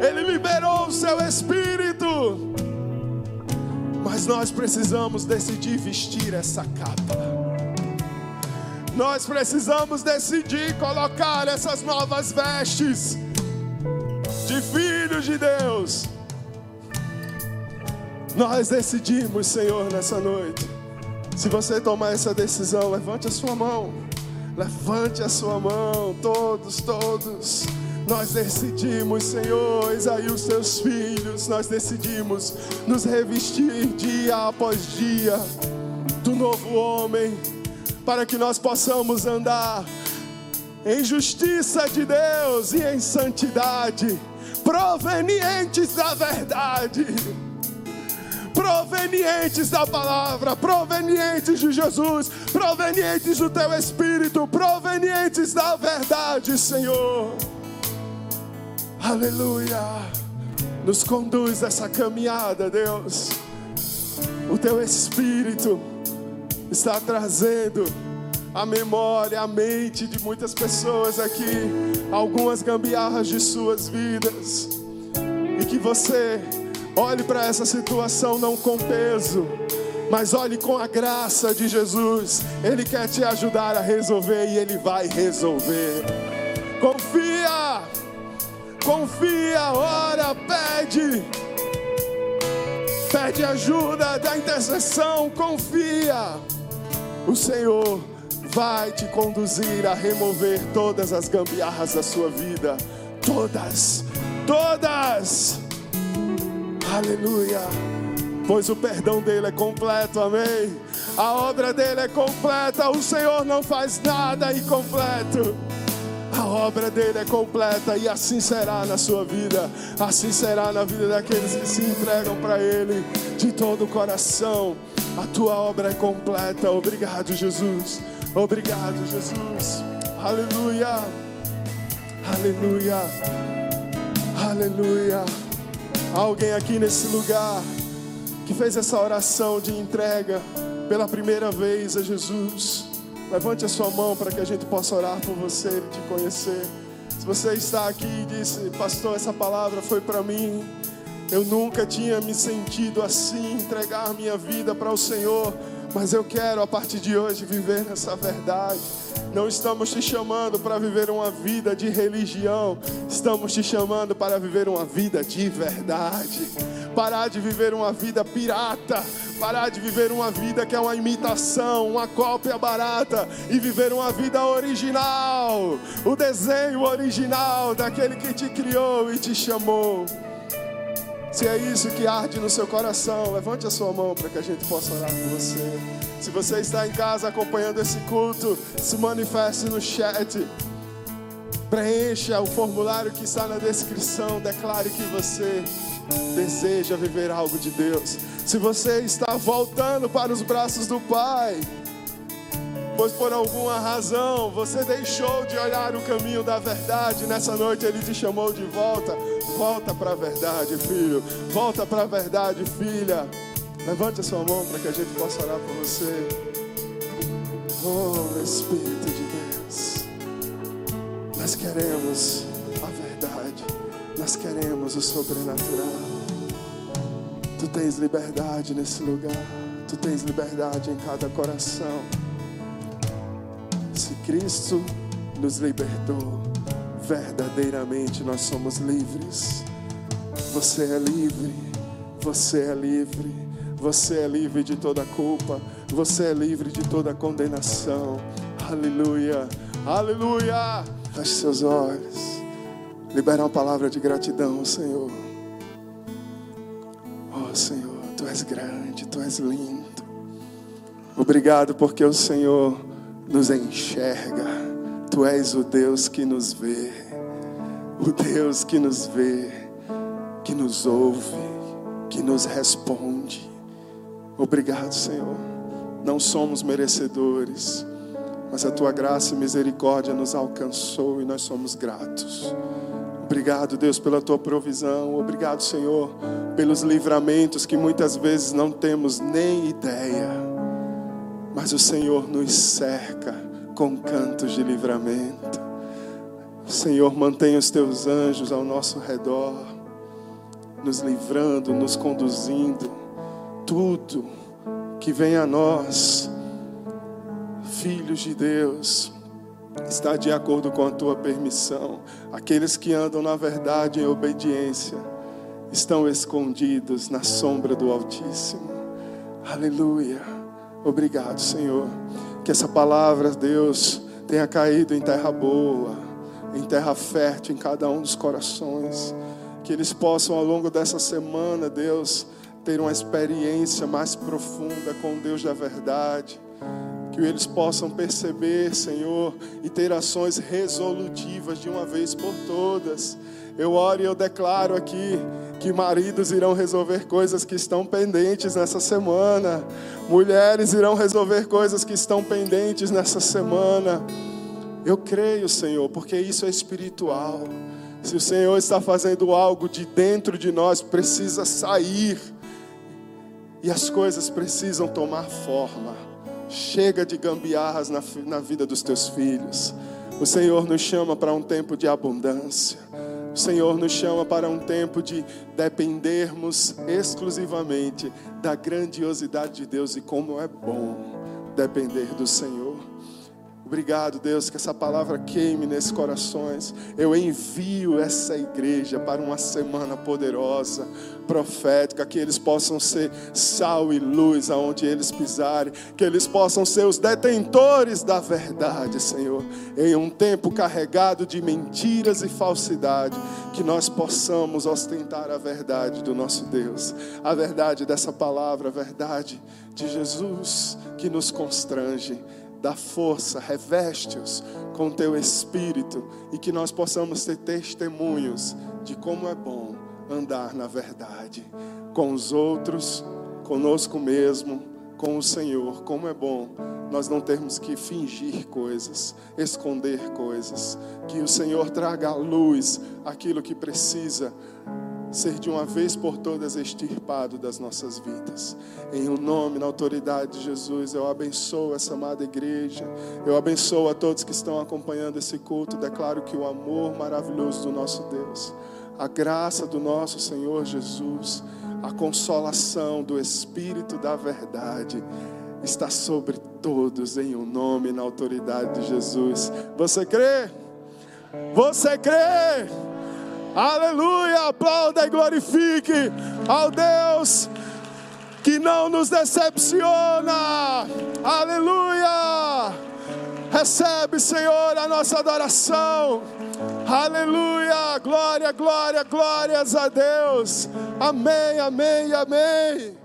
Ele liberou o seu espírito. Mas nós precisamos decidir vestir essa capa. Nós precisamos decidir colocar essas novas vestes de filhos de Deus. Nós decidimos, Senhor, nessa noite. Se você tomar essa decisão, levante a sua mão. Levante a sua mão, todos, todos. Nós decidimos, Senhor, aí os teus filhos, nós decidimos nos revestir dia após dia do novo homem, para que nós possamos andar em justiça de Deus e em santidade, provenientes da verdade provenientes da palavra, provenientes de Jesus, provenientes do teu espírito, provenientes da verdade, Senhor. Aleluia. Nos conduz essa caminhada, Deus. O teu espírito está trazendo a memória, a mente de muitas pessoas aqui, algumas gambiarras de suas vidas. E que você olhe para essa situação não com peso, mas olhe com a graça de Jesus. Ele quer te ajudar a resolver e ele vai resolver. Confia, confia, ora, pede. Pede ajuda da intercessão, confia. O Senhor vai te conduzir a remover todas as gambiarras da sua vida. Todas, todas. Aleluia. Pois o perdão dele é completo, amém. A obra dele é completa. O Senhor não faz nada incompleto. A obra dele é completa e assim será na sua vida, assim será na vida daqueles que se entregam para ele de todo o coração. A tua obra é completa. Obrigado, Jesus. Obrigado, Jesus. Aleluia. Aleluia. Aleluia. Alguém aqui nesse lugar que fez essa oração de entrega pela primeira vez a Jesus. Levante a sua mão para que a gente possa orar por você e te conhecer. Se você está aqui e disse, pastor, essa palavra foi para mim. Eu nunca tinha me sentido assim, entregar minha vida para o Senhor. Mas eu quero a partir de hoje viver nessa verdade. Não estamos te chamando para viver uma vida de religião, estamos te chamando para viver uma vida de verdade. Parar de viver uma vida pirata, parar de viver uma vida que é uma imitação, uma cópia barata e viver uma vida original, o desenho original daquele que te criou e te chamou. Se é isso que arde no seu coração, levante a sua mão para que a gente possa orar por você. Se você está em casa acompanhando esse culto, se manifeste no chat. Preencha o formulário que está na descrição. Declare que você deseja viver algo de Deus. Se você está voltando para os braços do Pai, pois por alguma razão você deixou de olhar o caminho da verdade, nessa noite Ele te chamou de volta. Volta para a verdade, filho. Volta para a verdade, filha. Levante a sua mão para que a gente possa orar por você. Oh, Espírito de Deus. Nós queremos a verdade. Nós queremos o sobrenatural. Tu tens liberdade nesse lugar. Tu tens liberdade em cada coração. Cristo nos libertou, verdadeiramente nós somos livres. Você é livre, você é livre, você é livre de toda culpa, você é livre de toda condenação. Aleluia, aleluia. Feche seus olhos, libera uma palavra de gratidão, Senhor. Oh, Senhor, tu és grande, tu és lindo. Obrigado porque o Senhor nos enxerga. Tu és o Deus que nos vê, o Deus que nos vê, que nos ouve, que nos responde. Obrigado, Senhor. Não somos merecedores, mas a tua graça e misericórdia nos alcançou e nós somos gratos. Obrigado, Deus, pela tua provisão. Obrigado, Senhor, pelos livramentos que muitas vezes não temos nem ideia, mas o Senhor nos cerca com cantos de livramento. Senhor, mantenha os teus anjos ao nosso redor, nos livrando, nos conduzindo. Tudo que vem a nós, filhos de Deus, está de acordo com a tua permissão. Aqueles que andam na verdade em obediência estão escondidos na sombra do Altíssimo. Aleluia. Obrigado, Senhor. Que essa palavra, Deus, tenha caído em terra boa, em terra fértil em cada um dos corações. Que eles possam, ao longo dessa semana, Deus, ter uma experiência mais profunda com Deus da verdade. que eles possam perceber, Senhor, e ter ações resolutivas de uma vez por todas. Eu oro e eu declaro aqui que maridos irão resolver coisas que estão pendentes nessa semana, mulheres irão resolver coisas que estão pendentes nessa semana. Eu creio, Senhor, porque isso é espiritual. Se o Senhor está fazendo algo de dentro de nós, precisa sair. E as coisas precisam tomar forma. Chega de gambiarras na, na vida dos teus filhos. O Senhor nos chama para um tempo de abundância. O Senhor nos chama para um tempo de dependermos exclusivamente da grandiosidade de Deus e como é bom depender do Senhor. Obrigado, Deus, que essa palavra queime nesses corações. Eu envio essa igreja para uma semana poderosa, profética, que eles possam ser sal e luz aonde eles pisarem, que eles possam ser os detentores da verdade, Senhor. Em um tempo carregado de mentiras e falsidade, que nós possamos ostentar a verdade do nosso Deus, a verdade dessa palavra, a verdade de Jesus que nos constrange dá força, reveste-os com teu espírito e que nós possamos ter testemunhos de como é bom andar na verdade com os outros, conosco mesmo, com o Senhor. Como é bom nós não termos que fingir coisas, esconder coisas, que o Senhor traga à luz aquilo que precisa ser de uma vez por todas extirpado das nossas vidas. Em o um nome, na autoridade de Jesus, eu abençoo essa amada igreja, eu abençoo a todos que estão acompanhando esse culto, declaro que o amor maravilhoso do nosso Deus, a graça do nosso Senhor Jesus, a consolação do Espírito da verdade, está sobre todos, em o um nome, na autoridade de Jesus. Você crê? Você crê? Aleluia! Aplauda e glorifique ao Deus que não nos decepciona. Aleluia! Recebe, Senhor, a nossa adoração. Aleluia! Glória, glória, glórias a Deus. Amém, amém, amém.